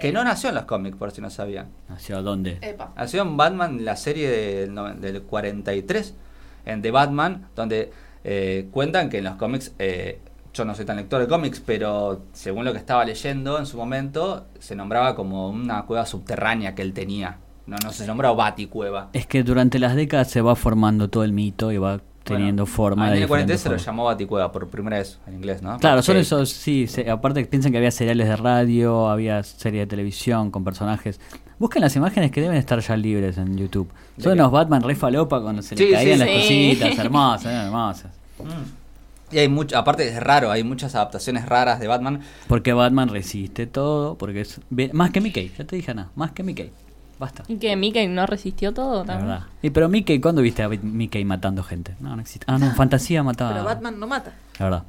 Que no nació en los cómics, por si no sabían.
¿Hacia dónde?
Epa.
Nació en Batman, la serie del, del 43, en The Batman, donde eh, cuentan que en los cómics, eh, yo no soy tan lector de cómics, pero según lo que estaba leyendo en su momento, se nombraba como una cueva subterránea que él tenía. No, no se nombró Baticueva.
Es que durante las décadas se va formando todo el mito y va teniendo
Bueno,
forma de
En el 43
diferentes
se lo llamó Baticueva por primera vez en inglés, ¿no?
Claro, son esos, sí, se- aparte piensan que había seriales de radio, había series de televisión con personajes. Busquen las imágenes que deben estar ya libres en YouTube.
¿De
Son
qué?
unos Batman re falopa cuando se
Sí,
le caían
sí,
las
sí.
cositas, hermosas, hermosas.
Mm. Y hay mucho, aparte es raro, hay muchas adaptaciones raras de Batman.
Porque Batman resiste todo, porque es más que Mickey, ya te dije nada, más que Mickey. Basta.
Y que Mickey no resistió todo
La
también.
verdad. Y pero Mickey, ¿cuándo viste a Mickey matando gente? No, no existe. Ah, no, en fantasía mataba.
Pero Batman no mata.
La verdad.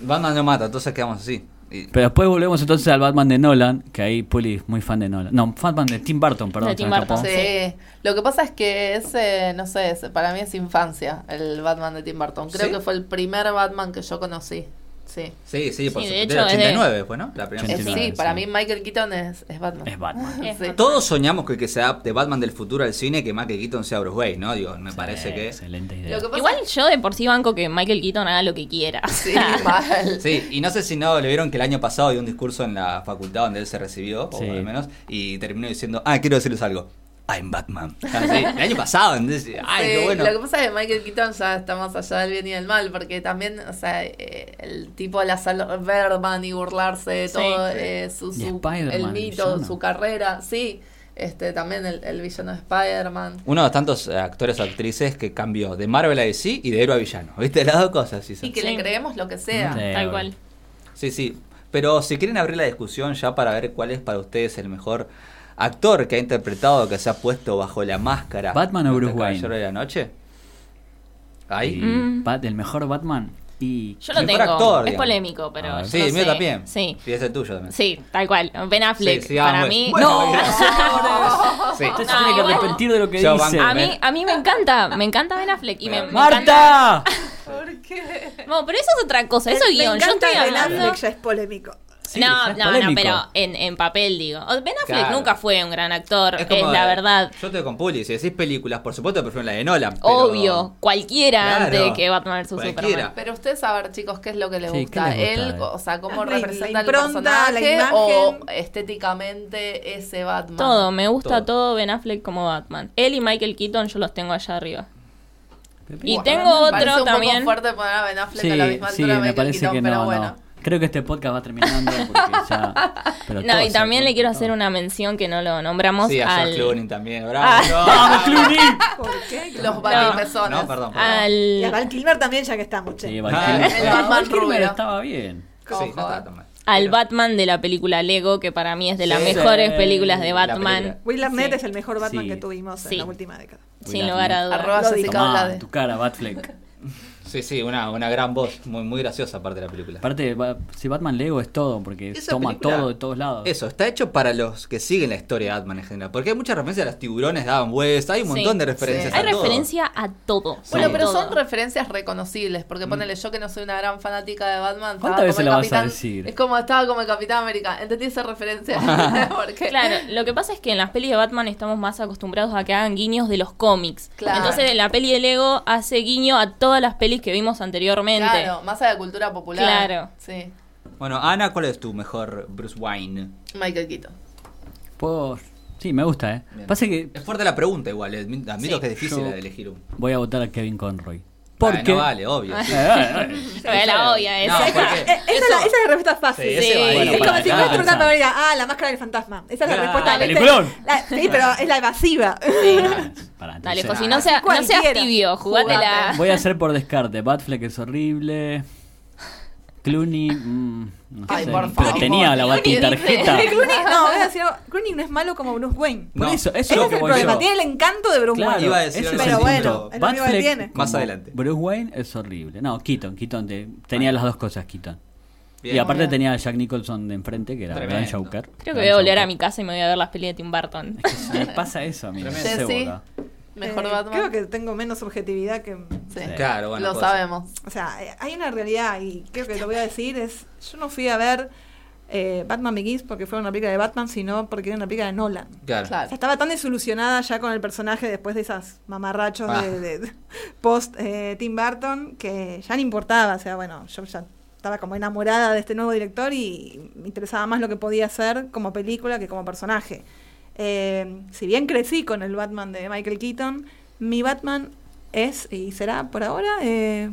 Batman no mata, entonces quedamos así. Y-
Pero después volvemos entonces al Batman de Nolan, que ahí Puli es muy fan de Nolan. No, Batman de Tim Burton, perdón.
De Tim Burton.
Sí. Lo que pasa es que ese, no sé, ese- para mí es infancia, el Batman de Tim Burton. Creo
¿Sí?
que fue el primer Batman que yo conocí. Sí.
Sí, sí, por
Sí,
su-
de
del
hecho, es de-
89 fue, ¿no? La primera
Eh,
89,
sí, para
sí.
mí Michael Keaton es, es Batman.
Es Batman.
Es
Sí.
Batman.
Todos soñamos que, que se adapte Batman del futuro al cine que Michael Keaton sea Bruce Wayne, ¿no? Digo, me parece que...
Excelente idea.
Lo que pasa
Igual yo de por sí banco que Michael Keaton haga lo que quiera.
Sí, mal.
Sí, y no sé si no le vieron que el año pasado dio un discurso en la facultad donde él se recibió,
Sí.
o al menos, y terminó diciendo, ah, quiero decirles algo. I'm Batman. Ah, el año pasado, entonces, ay,
Sí,
qué bueno.
Lo que pasa es que Michael Keaton ya está más allá del bien y del mal, porque también, o sea, eh, el tipo de la sal Berman y burlarse de
Sí.
todo, eh, su, su- el mito, su carrera, sí, este también el, el villano de Spider-Man.
Uno de tantos eh, actores o actrices que cambió de Marvel a DC y de héroe a villano. ¿Viste? Las dos cosas. Sí,
Y que
Sí.
le creemos lo que sea.
Sí.
Tal cual.
sí, sí. Pero si quieren abrir la discusión ya para ver cuál es para ustedes el mejor actor que ha interpretado, que se ha puesto bajo la máscara.
¿Batman o Bruce Wayne?
De la Noche. Ahí.
Mm.
Bat- el mejor Batman. Y
Yo lo tengo.
actor,
es
digamos.
polémico, pero.
Ah,
yo
Sí,
no
el mío
sé.
también.
Sí.
Y es el tuyo también.
Sí, tal cual. Ben Affleck,
Sí, sí,
para
vamos.
mí.
Bueno,
no.
Sí.
Usted se
No,
tiene que arrepentir de lo que
Yo
dice.
A mí, a mí me encanta, me encanta Ben Affleck. Y me, me encanta-
¡Marta!
¿Por qué?
No, pero eso es otra cosa, eso es
Me
guion. Yo
encanta
estoy
Ben
hablando.
Affleck, ya es polémico.
Sí,
no, no, no, pero en, en papel digo. O- Ben Affleck
Claro.
nunca fue un gran actor, es,
como,
la verdad.
Yo estoy con Puli. Si decís películas, por supuesto prefiero la de Nolan. pero-
Obvio, cualquiera
Claro.
antes que Batman vs
Cualquiera.
Superman.
Pero ustedes saber, chicos, qué es lo que le
Sí,
gusta.
¿qué les gusta
Él,
a él?
o sea, cómo
La-
representa el
impronta,
personaje o estéticamente ese Batman.
Todo, me gusta
Todo.
todo. Ben Affleck como Batman. Él y Michael Keaton yo los tengo allá arriba. Y
Bueno,
tengo
me parece
otro
un
también.
poco fuerte poner a Ben Affleck
Sí,
a la misma
sí,
altura de
me
Michael
parece
Keaton,
que
pero
no,
bueno.
no. Creo que este podcast va terminando porque ya... pero
No, y también le quiero hacer una mención que no lo nombramos
Sí, a
al,
George Clooney también. Bravo.
Ah.
No.
¡Vamos, Clooney!
¿Por qué?
Los
No.
batipezones.
No, perdón. perdón.
al
Y a Val Kilmer también, ya que estamos, che.
Sí,
Ah,
Val
el
Kilmer.
Batman
Val Kilmer estaba bien.
Sí, no
Joder.
está tan mal.
al
Pero-
Batman de la película Lego, que para mí es de las
Sí.
mejores películas de Batman.
película.
Will Arnett
Sí.
es el mejor Batman
Sí.
que tuvimos
Sí.
en la última década.
Sin lugar a dudas.
Arroba
tu cara, Batfleck.
Sí, sí, una, una gran voz. Muy, muy graciosa aparte de la película.
Aparte, si Batman Lego es todo, porque
Esa
toma
película-
todo de todos lados.
Eso, está hecho para los que siguen la historia de Batman en general. Porque hay muchas referencias a los tiburones de Adam West. Hay un
Sí.
montón de referencias.
Sí.
a
Hay
todo.
referencia a todo.
Bueno, pero
todo.
son referencias reconocibles, porque ponele yo que no soy una gran fanática de Batman.
¿Cuántas veces la vas a
Capitán-
decir?
Es como estaba como el Capitán América. Entendí esa referencia. porque
Claro, lo que pasa es que en las pelis de Batman estamos más acostumbrados a que hagan guiños de los cómics.
Claro.
Entonces, en la peli de Lego hace guiño a todas las pelis que vimos anteriormente.
Claro, más a la cultura popular.
Claro.
Sí.
Bueno, Ana, ¿cuál es tu mejor Bruce Wayne?
Michael Keaton.
Puedo- Sí, me gusta, ¿eh?
Bien.
Pasa que
Es fuerte la pregunta igual. eh, Admito
Sí.
que es difícil
Yo-
de elegir un.
voy a votar a Kevin Conroy.
Porque
Porque...
no vale, obvio. sí.
Es la obvia
No,
esa.
porque-
Eh, esa, es la, esa es la respuesta fácil.
Sí,
Sí.
Bueno,
es
para
como si fuera una diga, ah, la máscara del fantasma. Esa es la
Claro.
respuesta.
Peliculón.
La- sí, pero es la evasiva.
Pará,
Dale,
entonces-
José, no, sea, no seas tibio, jugátela.
Voy a hacer por descarte. Batfleck es horrible. Clooney, mm, no
Ay,
sé.
por
Pero
favor.
tenía la batitarjeta.
Clooney, no, voy a decir algo. Clooney no es malo como Bruce Wayne.
Por
No,
eso, es lo
es
que
el
voy
problema.
yo.
Tiene el encanto de Bruce
Claro,
Wayne.
Iba a decir
ese
algo
es el
Pero bueno,
punto.
es lo único que
Batfleck
tiene.
Más adelante.
Bruce Wayne es horrible. No, Keaton, Keaton te- tenía las dos cosas, Keaton.
Bien.
Y aparte tenía a Jack Nicholson de enfrente, que era
Tremendo.
gran Joker.
Creo que voy a volver a mi casa y me voy a ver las pelis de Tim Burton.
Me pasa eso a mí, me
Tremendo.
Sí, sí. Mejor
Eh,
Batman.
Creo que tengo menos objetividad que...
Sí.
Claro, bueno.
Lo
puede ser.
sabemos.
O sea, eh, hay una realidad y creo que lo voy a decir es, yo no fui a ver eh, Batman Begins porque fue una película de Batman, sino porque era una película de Nolan.
Claro.
O
Claro.
sea, estaba tan desilusionada ya con el personaje después de esas mamarrachos
Ah.
de, de- de post eh, Tim Burton que ya no importaba. O sea, bueno, yo ya estaba como enamorada de este nuevo director y me interesaba más lo que podía hacer como película que como personaje. Eh, si bien crecí con el Batman de Michael Keaton, mi Batman es y será por ahora eh,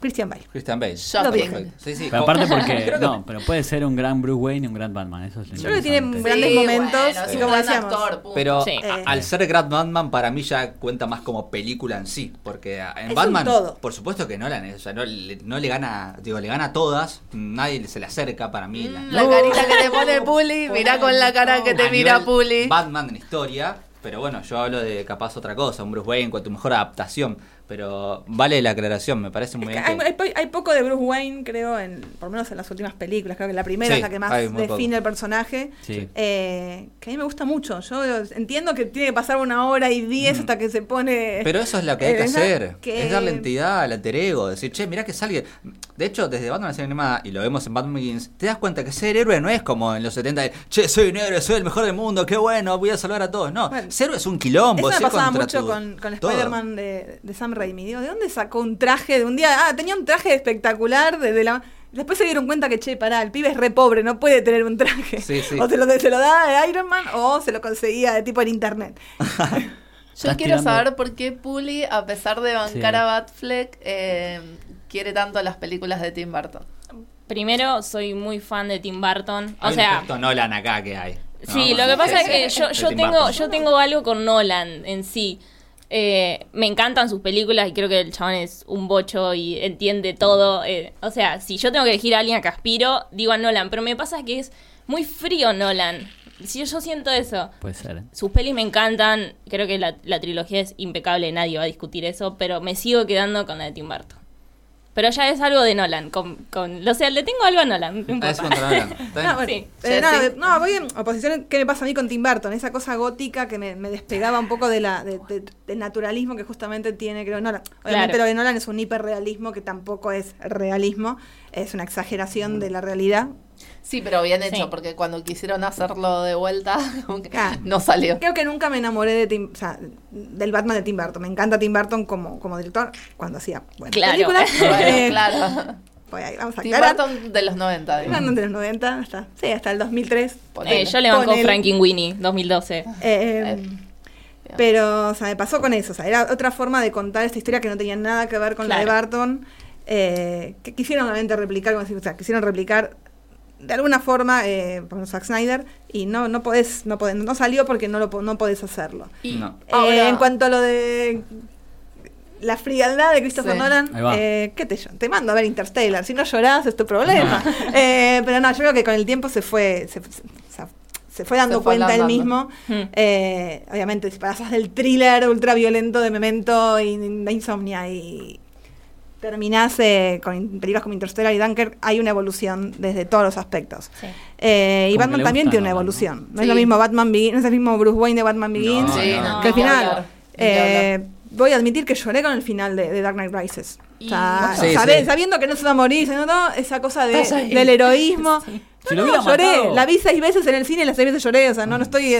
Christian Bale.
Christian Bale.
Ya
Lo.
Perfecto. Sí, sí.
Pero aparte porque,
que-
no, pero puede ser un gran Bruce Wayne y un gran Batman, eso es lo
Yo creo que tiene grandes momentos,
bueno, es
y
un
como
gran
decíamos.
actor.
Pero
Sí.
a-
Eh.
al ser Grand Batman para mí ya cuenta más como película en sí, porque en
Es
Batman,
todo.
por supuesto que Nolan es, o sea, no, le, no le gana, digo, le gana a todas, nadie se le acerca para mí. la-
Mm, La carita que te pone Puli, mirá con la cara que te mira Puli.
Batman en historia, pero bueno, yo hablo de capaz otra cosa, un Bruce Wayne con tu mejor adaptación, pero vale la aclaración, me parece muy bien.
que hay,
que-
hay po- hay poco de Bruce Wayne, creo, en, por lo menos en las últimas películas. Creo que la primera
Sí,
es la que más define
poco.
el personaje.
Sí.
Eh, que a mí me gusta mucho. Yo entiendo que tiene que pasar una hora y diez
Mm.
hasta que se pone.
Pero eso es lo que hay que
eh, esa-
hacer.
que-
Es darle entidad al alter ego. Decir, che, mirá que sale. De hecho, desde Batman la serie animada, y lo vemos en Batman Begins, te das cuenta que ser héroe no es como en los 70 de, che, soy un héroe, soy el mejor del mundo, qué bueno, voy a salvar a todos. No,
Bueno,
ser héroe es un quilombo.
Eso me pasaba mucho
tu-
con, con. Spider-Man de, de Sam Raimi. Digo, ¿de dónde sacó un traje de un día? Ah, tenía un traje espectacular desde la. Después se dieron cuenta que, che, pará, el pibe es re pobre, no puede tener un traje.
Sí, sí.
O se lo, se lo da de Iron Man o se lo conseguía de tipo en internet.
Yo quiero
tirando-
saber por qué Puli, a pesar de bancar
Sí.
a Batfleck, eh, quiere tanto las películas de Tim Burton.
Primero, soy muy fan de Tim Burton. O
Hay un
sea,
efecto Nolan acá que hay. ¿no?
Sí, lo que pasa es que yo, tengo,
Burton.
yo tengo algo con Nolan en sí. Eh, me encantan sus películas y creo que el chabón es un bocho y entiende todo. eh, o sea, si yo tengo que elegir a alguien a que aspiro, digo a Nolan. Pero me pasa que es muy frío Nolan. Si yo, siento eso.
Puede ser.
Sus pelis me encantan. Creo que la, la trilogía es impecable, nadie va a discutir eso. Pero me sigo quedando con la de Tim Burton. Pero ya es algo de Nolan. Con, con, o sea, le tengo algo a Nolan. no
Ah, es contra Nolan. Está bien.
No, bueno,
Sí.
eh,
Jessy.
no, no, voy en oposición. ¿Qué me pasa a mí con Tim Burton? Esa cosa gótica que me, me despegaba un poco de la, de- de- del naturalismo que justamente tiene, creo, Nolan. Obviamente
Claro.
lo de Nolan es un hiperrealismo que tampoco es realismo, es una exageración de la realidad.
Sí, pero bien hecho,
Sí.
porque cuando quisieron hacerlo de vuelta,
Ah.
no salió.
Creo que nunca me enamoré de Tim, o sea, del Batman de Tim Burton. Me encanta Tim Burton como, como director cuando hacía buenas
Claro.
películas.
Bueno,
Eh,
claro.
pues ahí vamos a
Tim
aclarar.
Burton de los 90,
Tim
digamos.
Burton de los 90 hasta, sí, hasta el 2003.
Ponele.
Eh, yo le banco. Frankenweenie 2012.
Eh, pero, o sea, me pasó con eso. O sea, era otra forma de contar esta historia que no tenía nada que ver con la de. Barton. eh, que quisieron obviamente replicar, como decir, o sea, quisieron replicar de alguna forma, eh, por Zack Snyder, y no, no podés, no podés, no salió porque no lo no podés hacerlo.
Y
No.
Eh,
ahora-
en cuanto a lo de la frialdad de Christopher
Sí.
Nolan, eh, ¿qué te, te mando a ver Interstellar? Si no llorás es tu problema. Eh, pero no, yo creo que con el tiempo se fue, se, fue dando
Se fue
cuenta él mismo.
Hmm.
Eh, obviamente, si pasas del thriller ultra violento de Memento y de Insomnia y terminás eh, con películas como Interstellar y Dunker, hay una evolución desde todos los aspectos.
Sí.
Eh, y Batman también tiene una evolución. No,
Sí.
es lo mismo Batman Begins, no es el mismo Bruce Wayne de Batman Begins.
Sí,
no,
no,
que al final, eh, voy a admitir que lloré con el final de, de Dark Knight Rises. O sea,
Sí,
sabe-
sí.
Sabiendo que no se va a morir, no, esa cosa de- del heroísmo.
Si
No,
lo
no,
hubiera
lloré.
matado.
La vi seis veces en el cine y las seis veces lloré. O sea, no, no estoy.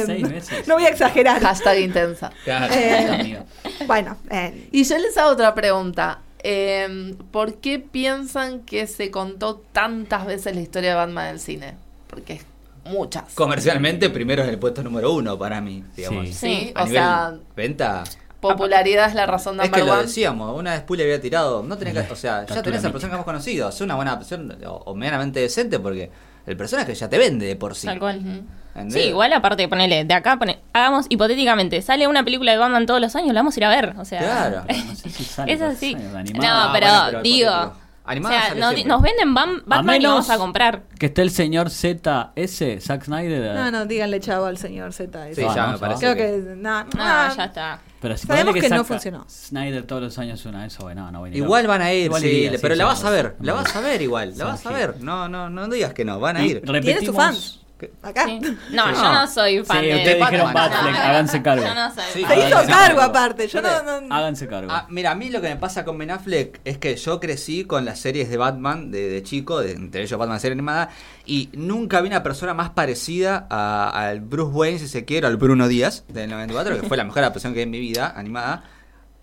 No voy a exagerar.
Hashtag intensa.
Claro.
Eh, bueno, eh,
Y yo les hago otra pregunta. Eh, ¿Por qué piensan que se contó tantas veces la historia de Batman en el cine? Porque es muchas.
Comercialmente, primero es el puesto número uno para mí, digamos.
Sí.
Sí,
A
o
nivel
sea,
venta.
popularidad es la razón
Es
number
que lo decíamos, una vez Puli había tirado, no tenés que, o sea, ya tenés al
mítica.
personaje más conocido, hace una buena opción o, o medianamente decente porque el personaje ya te vende de por sí.
Tal cual. Sí, igual aparte, ponele, de acá, pone, hagamos hipotéticamente, sale una película de Batman todos los años, la vamos a ir a ver, o sea.
Claro.
No sé si sale
Es así. No.
Ah,
pero,
bueno, pero
digo.
Animada
o sea, nos venden Bam- Batman y vamos a comprar.
Que esté el señor ZS, Zack Snyder.
no, no, díganle chavo al señor Z.
Sí,
Ah,
ya
no,
me parece.
Creo
que-
que. No,
No,
no,
ya está.
Pero si
Sabemos
ponele
que no funcionó.
Snyder todos los años una, eso, bueno, no, no
Igual van a ir,
Igual
sí,
iría,
pero
sí,
la
sí,
vas a ver, la vas a ver igual, la vas a ver. No, no, no digas que no, van a ir.
Tiene
repetimos-
fans. Acá.
Sí. No,
Sí.
yo no soy fan
Sí,
de
ustedes dijeron
Batman.
Batfleck,
No,
háganse cargo.
Yo no soy
Sí.
Se hizo cargo
cargo.
aparte. Yo no, no-
Háganse cargo.
Ah, mira, a mí lo que me pasa con Ben Affleck es que yo crecí con las series de Batman de, de chico, de, entre ellos Batman serie animada, y nunca vi una persona más parecida a- al Bruce Wayne, si se quiere, al Bruno Díaz del 94, que fue la mejor adaptación que vi en mi vida, animada,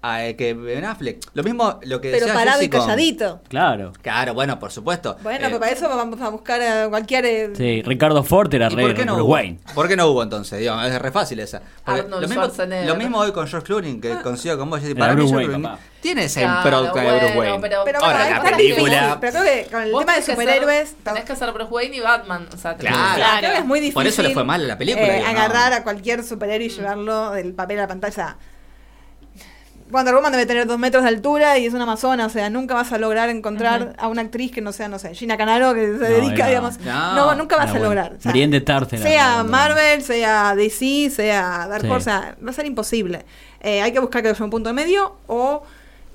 a, eh, que Ben Affleck. Lo mismo lo que
Pero
decía
parado y
Jessy con-
calladito.
Claro.
Claro, bueno, por supuesto.
Bueno,
Eh,
pero para eso vamos a buscar a cualquier. eh,
Sí, Ricardo Ford era
¿Y
rey
por qué no
Bruce
hubo?
Wayne.
¿Por qué no hubo entonces? Digamos, es re fácil esa. Porque
Arnold
lo, mismo,
Schwarzenegger.
lo mismo hoy con George Clooney, que coincido con vos. Jessy.
Era
Para mí,
Bruce
George
Wayne,
Clooney
papá.
tiene esa
Claro,
impronta de Bruce
bueno,
Wayne.
pero-
Pero
Ahora,
bueno,
la película-
difícil. Pero creo que con el
Vos
tema de
tenés que ser-
superhéroes.
Tenés que ser Bruce Wayne y Batman. O sea, tenés
Claro.
que-
Claro.
Creo que es muy difícil.
Por eso le fue mal a la película,
eh,
digo, ¿no?
agarrar a cualquier superhéroe y llevarlo del papel a la pantalla. Wonder Woman debe tener dos metros de altura y es una amazona, o sea, nunca vas a lograr encontrar a una actriz que no sea, no sé, Gina Canaro, que se
No,
dedica, digamos.
No.
No, nunca vas a
bueno.
lograr. o sea,
de
sea. Marvel, sea DC, sea Dark
Sí.
Horse, o sea, va a ser imposible. Eh, hay que buscar que haya un punto de medio o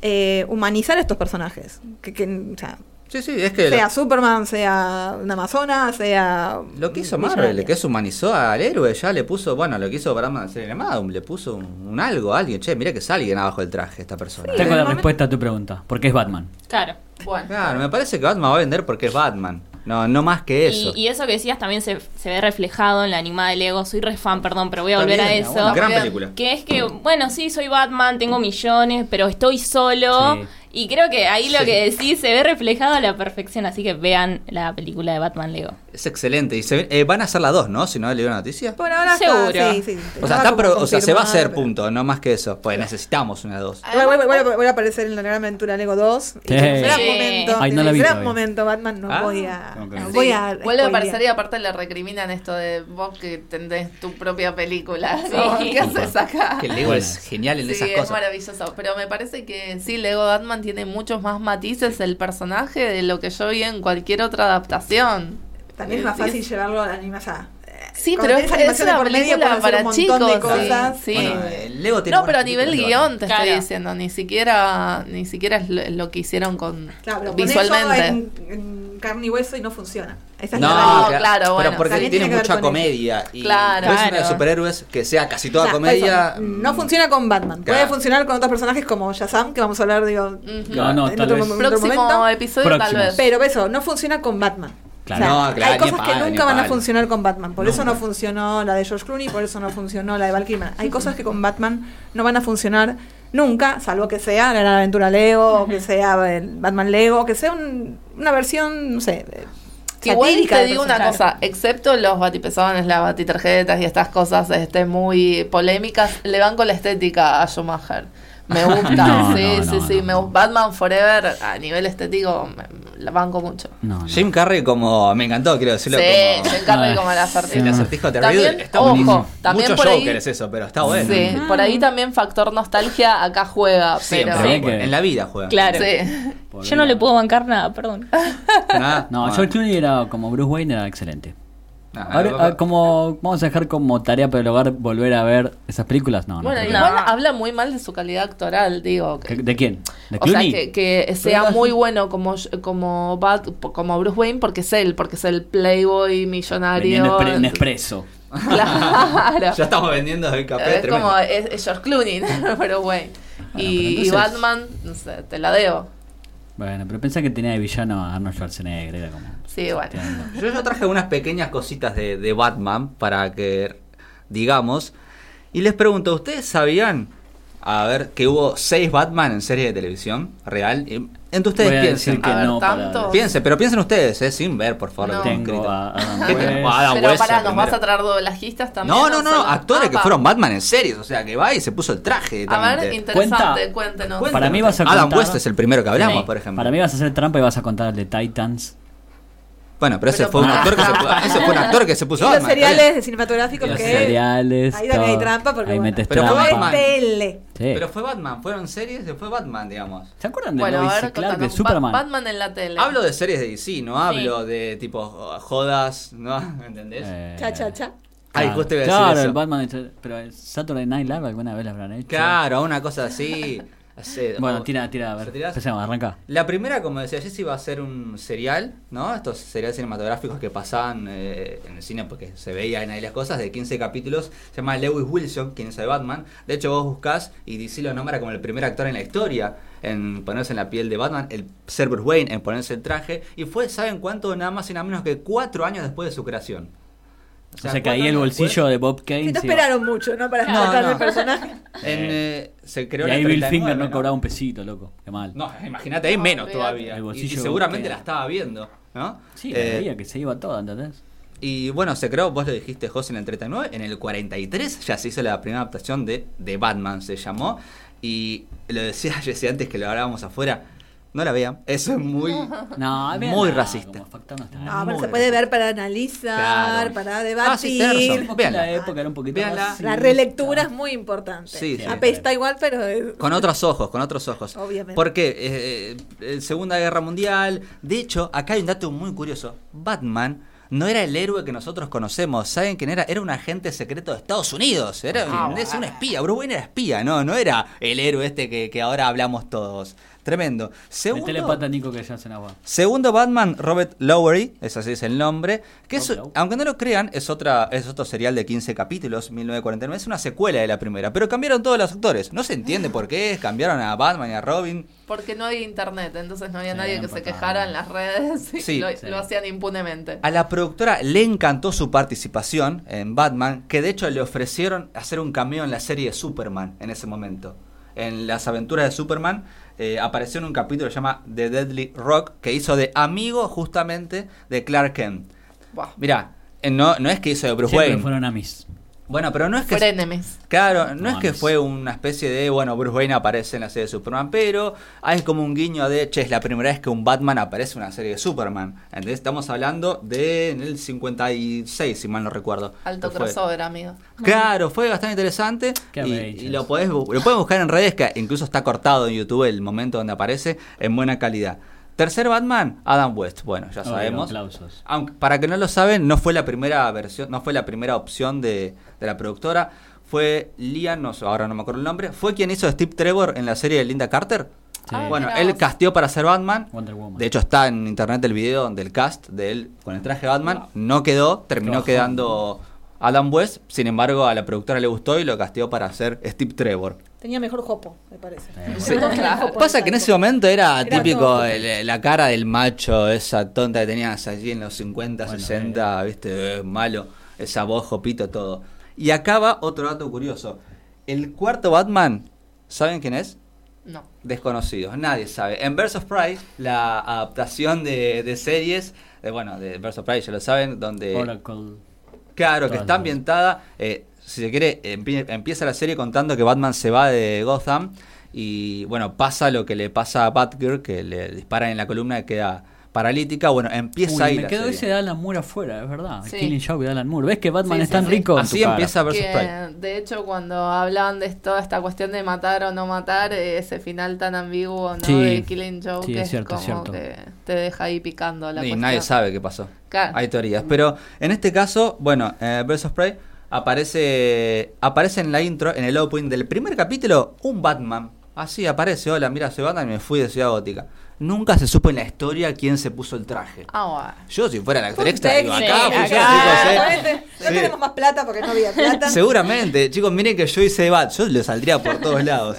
eh, humanizar a estos personajes. Que, que, o sea,
Sí, sí, es que
sea Superman, sea una amazona, sea.
lo que hizo. Marvel, que es humanizó al héroe, ya le puso, bueno, lo que hizo para una serie le puso un, un algo a alguien. Che, mira que es alguien abajo del traje esta persona.
Tengo
en
la
momento-
respuesta a tu pregunta. ¿Por qué es Batman?
Claro.
Bueno.
Claro, me parece que Batman va a vender porque es Batman. No, no más que eso.
Y, y eso que decías también se, se ve reflejado en la animada de Lego. Soy re fan, perdón, pero voy a
Está
volver a eso.
una gran película.
Que es que, bueno, sí, soy Batman, tengo millones, pero estoy solo.
Sí.
Y creo que ahí lo
Sí.
que decís se ve reflejado a la perfección. Así que vean la película de Batman Lego.
Es excelente. Y se eh, van a hacer las dos, ¿no? Si no leí una noticia.
Por ahora
Seguro.
está, sí, sí,
O sea, está pro- o sea, se va a hacer punto, no más que eso. Pues necesitamos una dos.
Vuelve, vuelve- vuelve- vuelve a aparecer en la gran aventura Lego 2. Y
Sí.
momento,
Ay, no la vi
gran
todavía.
momento, Batman, no
Ah,
voy a. no voy a
vuelve a aparecer y aparte le recriminan esto de vos que tenés tu propia película.
Sí.
¿no? ¿Qué haces acá?
Que Lego es genial en
Sí,
esas
es
cosas.
maravilloso. Pero me parece que sí, Lego Batman tiene muchos más matices el personaje de lo que yo vi en cualquier otra adaptación.
También es más fácil llevarlo a la animación.
Sí, pero es, es una
por medio,
película para
un montón de
chicos. sí,
cosas.
sí.
Bueno, el Lego tiene
No, pero a nivel
guion
te
Claro.
estoy diciendo, ni siquiera, ni siquiera es lo, lo que hicieron con
Claro, pero
visualmente.
en, en carne y hueso y no funciona. Esa es
No,
la
claro,
pero
bueno.
porque
También
tiene, mucha comedia. Y
Claro.
no es una de superhéroes que sea casi toda comedia.
eso, no funciona con Batman. Puede funcionar con otros personajes como Shazam, que vamos a hablar, digo,
Ujú.
No, no,
en
tal
otro,
vez.
otro
Próximo
momento.
episodio tal vez.
Pero eso, no funciona con Batman.
Claro.
O sea,
No, claro,
hay cosas que nunca van a funcionar con Batman. Por eso no funcionó la de George Clooney, por eso no funcionó la de Val Kilmer. Hay cosas que con Batman no van a funcionar nunca, salvo que sea la Gran Aventura Lego, o que sea el Batman Lego, o que sea un- una versión, no sé, eh,
Igual te digo una cosa, excepto los batipezones, las batiterjetas y estas cosas este, muy polémicas, le van con la estética a Schumacher. Me gusta,
No,
sí,
no,
sí,
no,
sí.
no.
me gusta. Batman Forever a nivel estético me- la banco mucho.
No, no.
Jim Carrey como, me encantó, quiero
Sí,
decirlo. como,
Jim Carrey
Ah,
como el
el
acertijo.
acertijo de
También,
está
ojo,
buenísimo.
también
Mucho
por ahí-
Joker es eso, pero está bueno.
Sí, por ahí también factor nostalgia acá juega,
Siempre,
pero...
Sí.
bueno, en la vida juega.
Claro.
Sí.
Yo no le puedo bancar nada, perdón.
Nada,
No. George Clooney era como Bruce Wayne, era excelente. Ahora,
no,
ah, como vamos a dejar como tarea para el hogar volver a ver esas películas, no, no.
Bueno, igual
No.
habla muy mal de su calidad actoral, digo. que-
¿De quién? ¿De
O sea,
Clooney?
que, que sea muy bueno como, como, Bat- como Bruce Wayne porque es él, porque es el playboy millonario.
En expreso.
Claro.
Ya estamos vendiendo el café
es
tremendo.
como es, es George Clooney, ¿no? pero Wayne.
Bueno,
y, y Batman, no sé, te la debo.
Bueno, pero pensá que tenía de villano a Arnold Schwarzenegger, era como...
Sí, bueno.
Yo, yo traje unas pequeñas cositas de, de Batman para que digamos. Y les pregunto, ¿ustedes sabían, a ver, que hubo seis Batman en serie de televisión real? Entre ustedes
Voy a
piensen.
decir que
A ver,
no para-
tanto.
Piensen, pero piensen ustedes, eh, sin ver, por favor.
No.
tengo
a Adam
¿Qué tengo? A Adam
Pero
West
pará, ¿nos
primero.
vas a traer doblajistas también?
No, no, no,
solo-
actores
Ah,
que fueron Batman en series, o sea, que va y se puso el traje.
A ver, interesante,
Cuenta.
cuéntenos.
Para mí vas a
Adam
contar-
West es el primero que hablamos,
Sí.
por ejemplo.
Para mí vas a hacer trampa y vas a contar el de Titans.
Bueno, pero ese
Pero
fue un actor que se ese fue un actor que se puso
Y los seriales de cinematográficos
los
que
cereales,
ahí también hay trampa porque
Ahí
bueno,
metes
Pero fue
trampa.
Batman.
tele.
Sí.
Pero fue Batman, fueron series, fue Batman, digamos.
¿Se acuerdan de
Bueno, ver,
Clark de. Superman?
Ba- Batman en la tele.
Hablo de series de DC, no hablo de tipo jodas, ¿no? ¿Entendés?
Eh,
Cha, cha, cha.
Ay,
claro.
justo iba a decir
Claro,
eso.
el Batman, pero el Saturday Night Live alguna vez lo habrán hecho.
Claro, una cosa así. Hace-
Bueno, tira, tira, a ver. Arranca.
La primera, como decía Jessy, va a ser un serial, ¿no? Estos seriales cinematográficos que pasaban eh, en el cine porque se veían ahí las cosas, de 15 capítulos. Se llama Lewis Wilson, quien hizo de Batman. De hecho, vos buscás y DC lo nombra como el primer actor en la historia en ponerse en la piel de Batman, el ser Bruce Wayne en ponerse el traje. Y fue, ¿saben cuánto? Nada más y nada menos que cuatro años después de su creación.
O sea, que ahí el bolsillo
después,
de Bob Kane.
Sí, no esperaron mucho, ¿no? Para
No,
sacar
no.
el personaje.
en, eh, se creó
Y
en
ahí Bill
39,
Finger no cobraba un pesito, loco. Qué mal.
No, imagínate, ahí menos todavía.
El
Y-
bolsillo
y, seguramente la estaba viendo, ¿no?
Sí,
Eh,
veía que se iba todo, ¿entendés?
Y bueno, se creó, vos lo dijiste, José, en el 39. En el 43 ya se hizo la primera adaptación de, de Batman, se llamó. Y lo decía Jesse antes que lo hablábamos afuera. No la vean, eso es muy.
No,
Muy
no,
racista.
no está.
No, pero
Muy
se puede ver para analizar,
Claro.
para
Ah, sí,
debatir.
razón.
Porque en la época era un poquito más
la relectura es muy importante.
Sí, sí.
Apesta igual, pero es-
Con otros ojos, con otros ojos.
Obviamente.
Porque eh, eh, Segunda Guerra Mundial. De hecho, acá hay un dato muy curioso. Batman no era el héroe que nosotros conocemos. ¿Saben quién era? Era un agente secreto de Estados Unidos. Era
Ah,
es un espía. Bruce Wayne era espía, no, no era el héroe este que, que ahora hablamos todos. Tremendo. Segundo,
Metele pata a Nico que ya hacen agua.
Segundo Batman, Robert Lowery, ese así es el nombre, que es, aunque no lo crean, es otra es otro serial de 15 capítulos, 1949, es una secuela de la primera, pero cambiaron todos los actores, no se entiende por qué, cambiaron a Batman y a Robin,
Porque no había internet, entonces no había
Sí,
nadie que se quejara en las redes y
Sí.
lo,
Sí.
lo hacían impunemente.
a la productora le encantó su participación en Batman, que de hecho le ofrecieron hacer un cameo en la serie de Superman en ese momento. En las aventuras de Superman eh, apareció en un capítulo que se llama The Deadly Rock, que hizo de amigo justamente de Clark Kent.
Buah.
Mirá, eh, no, no es que hizo de Bruce
Siempre
Wayne.
fueron amis.
Bueno, pero no es que. Claro, no,
No,
es que fue una especie de. Bueno, Bruce Wayne aparece en la serie de Superman, pero hay como un guiño de. Che, es la primera vez que un Batman aparece en una serie de Superman. Entonces estamos hablando de. En el 56, si mal no recuerdo.
Alto
que fue.
crossover, amigo.
Claro, fue bastante interesante.
Qué
Y, y lo, podés, lo pueden buscar en redes, que incluso está cortado en YouTube el momento donde aparece, en buena calidad. Tercer Batman, Adam West. Bueno, ya sabemos. Aunque, para que no lo saben, no fue la primera versión, no fue la primera opción de, de la productora. Fue Liam, no sé, ahora no me acuerdo el nombre. Fue quien hizo Steve Trevor en la serie de Linda Carter.
Sí.
Ah,
bueno,
mirá
él casteó para ser Batman.
Wonder Woman.
De hecho, está en internet el video del cast de él con el traje de Batman. No quedó, terminó
Trabajó.
quedando Adam West. Sin embargo, a la productora le gustó y lo casteó para ser Steve Trevor.
Tenía mejor jopo, me parece.
Eh,
Sí. Pasa que en ese momento era,
Era
típico el- la cara del macho, esa tonta que tenías allí en los 50,
Bueno,
60, viste, Eh, malo, esa voz, jopito, todo. Y acaba otro dato curioso. El cuarto Batman, ¿saben quién es?
No.
Desconocidos, nadie sabe. En of Prey, la adaptación de, de series, de, bueno, de of Prey, ya lo saben, donde...
Oracle.
Claro, que está ambientada. eh, si se quiere, empie- empieza la serie contando que Batman se va de Gotham. Y bueno, pasa lo que le pasa a Batgirl, que le disparan en la columna y queda paralítica. Bueno, empieza
Uy,
ahí.
me
la
quedó
serie.
ese de Alan Moore afuera, es verdad.
Sí.
Killing Joke de Alan Moore. ¿Ves que Batman
Sí,
es tan
sí,
rico? en tu
Así
cara?
empieza Versus
Que, de hecho, cuando hablaban de toda esta cuestión de matar o no matar, eh, ese final tan ambiguo, ¿no?
Sí.
De Killing Joke,
Sí, es
es,
cierto, es
como
cierto.
que te deja ahí picando la
Y
cuestión.
nadie sabe qué pasó.
Claro.
Hay teorías. Pero en este caso, bueno, eh, of Prey aparece, aparece en la intro, en el opening del primer capítulo, un Batman. Así aparece, hola, mira, soy Batman y me fui de Ciudad Gótica. Nunca se supo en la historia quién se puso el traje.
Ah, bueno.
Yo, si fuera el actor extra, digo, acá,
Sí,
fui yo,
acá.
chicos, eh.
No
Sí.
tenemos más plata porque no había plata.
Seguramente, chicos, miren que yo hice Bat, yo le saldría por todos lados.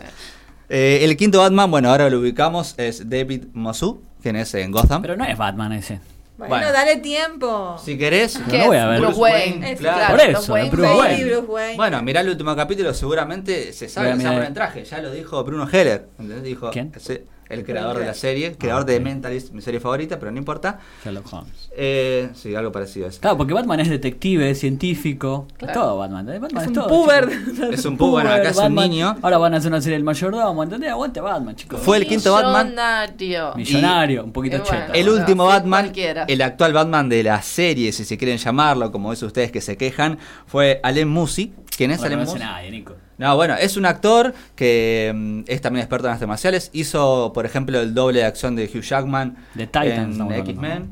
Eh, el quinto Batman, bueno, ahora lo ubicamos, es David Mosu, quien es en Gotham.
Pero no es Batman ese.
Bueno,
Bueno.
dale tiempo.
si querés,
No
¿Qué
lo voy a ver.
Bruce Wayne.
Wayne,
Es,
claro.
Por eso, es Bruce
Baby
Wayne.
Bruce Wayne.
bueno, mirá el último capítulo, seguramente se sabe que se va a
mirar.
poner el traje, ya lo dijo Bruno Heller, ¿entendés? Dijo,
¿Quién?
ese- el creador de la serie, el creador
Ah,
de. Mentalist, mi serie favorita, pero no importa.
Sherlock Holmes.
Eh, sí, algo parecido a eso.
Claro, porque Batman es detective, es científico. Es todo Batman. ¿eh? Batman
es
es,
un
todo.
puber.
Es un bueno, acá es un niño.
Ahora van a hacer una serie del mayordomo, ¿entendés? Aguante Batman, chicos.
Fue el quinto Batman.
Millonario.
Millonario, un poquito
bueno.
cheto.
El último Batman,
cualquiera.
el actual Batman de la serie, si se quieren llamarlo, como es ustedes que se quejan, fue Allen Musi. ¿Quién es
Bueno,
Allen
no hace
Musi?
nadie, Nico.
No, bueno, es un actor que mm, es también experto en artes marciales. Hizo, por ejemplo, el doble de acción de Hugh Jackman
De Titans
en
estamos hablando,
X-Men.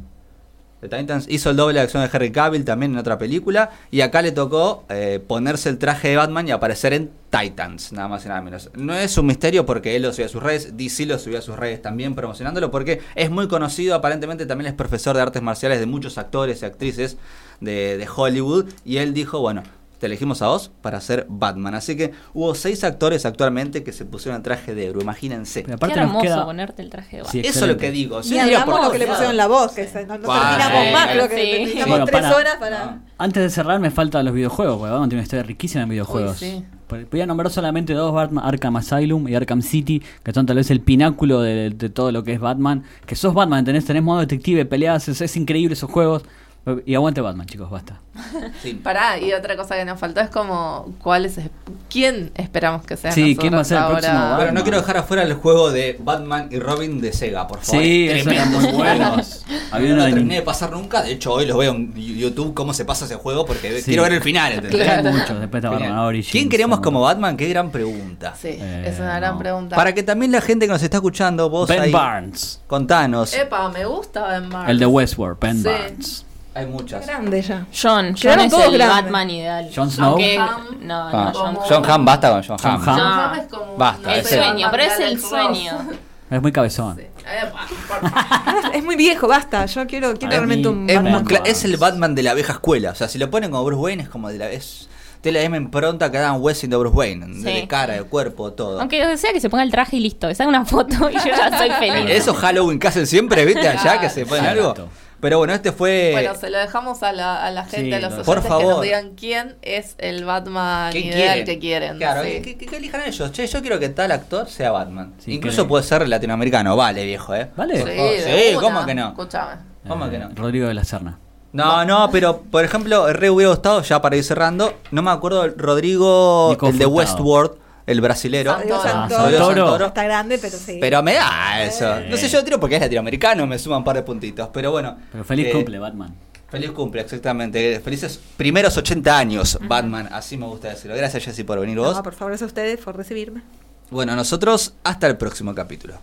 de Titans. Hizo el doble de acción de Henry Cavill también en otra película. Y acá le tocó eh, ponerse el traje de Batman y aparecer en Titans, nada más y nada menos. No es un misterio porque él lo subió a sus redes, DC lo subió a sus redes también promocionándolo porque es muy conocido, aparentemente también es profesor de artes marciales de muchos actores y actrices de, de Hollywood. Y él dijo, bueno, te elegimos a vos para ser Batman. Así que hubo seis actores actualmente que se pusieron el traje de héroe, imagínense.
Qué hermoso
queda-
ponerte el traje de Batman.
Sí,
Eso es lo que digo. Diría,
hablamos
por
lo que le pusieron la voz, que no, no
Bueno,
terminamos
sí,
más, creo que
sí.
necesitamos
Bueno,
tres
para-
horas para...
Antes de cerrar me faltan los videojuegos, porque Batman tiene una historia riquísima en videojuegos.
Uy, sí.
Voy a nombrar solamente dos, Batman, Arkham Asylum y Arkham City, que son tal vez el pináculo de, de todo lo que es Batman. Que sos Batman, tenés, tenés modo detective, peleas, es, es increíble esos juegos. Y aguante Batman, chicos, basta.
Sí.
Pará, y otra cosa que nos faltó es como, ¿cuál es, ¿quién esperamos que sea
Sí, ¿quién va a ser el próximo Batman?
Pero no quiero dejar afuera el juego de Batman y Robin de Sega, por favor.
Sí,
Es
esos eran muy buenos. Había
no lo
de
terminé de pasar nunca. De hecho, hoy los veo en YouTube cómo se pasa ese juego porque
Sí.
quiero ver el final. ¿entendés?
Claro.
Hay muchos, después está
Genial.
Batman Origins.
¿Quién queríamos
está
como Batman? Qué gran pregunta.
Sí,
Eh,
es una gran
no.
pregunta.
Para que también la gente que nos está escuchando, vos
Ben
ahí,
Barnes.
contanos.
Epa, me gusta Ben Barnes.
El de Westworld, Ben
Sí.
Barnes.
Hay muchas.
Grande ya.
John, John es
todos
el
grandes.
Batman ideal.
Jon Snow.
Aunque-
Ham.
no,
Ah,
no, John
John Hamm, basta con John
John
Hamm.
John. Hamm es como,
Basta,
El
ese-
sueño, pero es el sueño.
Es muy cabezón.
Sí. Epa, por favor.
Es muy viejo, basta. Yo quiero, quiero realmente un
Es,
Batman.
muy cla-
Batman.
es el Batman de la vieja escuela. O sea, si lo ponen como Bruce Wayne, es como de la. Es, tiene la misma impronta que Adam West de Bruce Wayne. De
Sí.
cara, de cuerpo, todo.
Aunque sea que se ponga el traje y listo, que salga una foto y yo ya soy feliz.
Eso Halloween que hacen siempre, ¿viste? Allá que se ponen algo.
Exacto.
Pero bueno, este fue.
Bueno, se lo dejamos a la, a la gente,
Sí,
a los
Por
que nos digan quién es el Batman
¿Quién
ideal
quieren?
que quieren.
Claro,
sí.
que, que- que elijan ellos. Che, yo quiero que tal actor sea Batman.
Sí,
Incluso
que-
puede ser latinoamericano. Vale, viejo, ¿eh?
¿Vale?
Sí, una.
¿cómo que no?
Escúchame.
¿Cómo
Eh,
que no?
Rodrigo de la Serna.
No, no, pero por ejemplo, re hubiera gustado, ya para ir cerrando, no me acuerdo, el Rodrigo, el de. Westworld, el brasilero.
Santoro.
Ah,
Santoro.
Rodrigo
Santoro.
Santoro.
Está grande, pero sí.
Pero me da eso.
Eh.
No sé, yo lo tiro porque es latinoamericano, me suma un par de puntitos. Pero bueno.
Pero feliz
eh,
cumple, Batman.
Feliz cumple, exactamente. Felices primeros 80 años, Batman. Así me gusta decirlo. Gracias, Jessy, por venir vos.
No, por favor, es a ustedes por recibirme.
Bueno, nosotros hasta el próximo capítulo.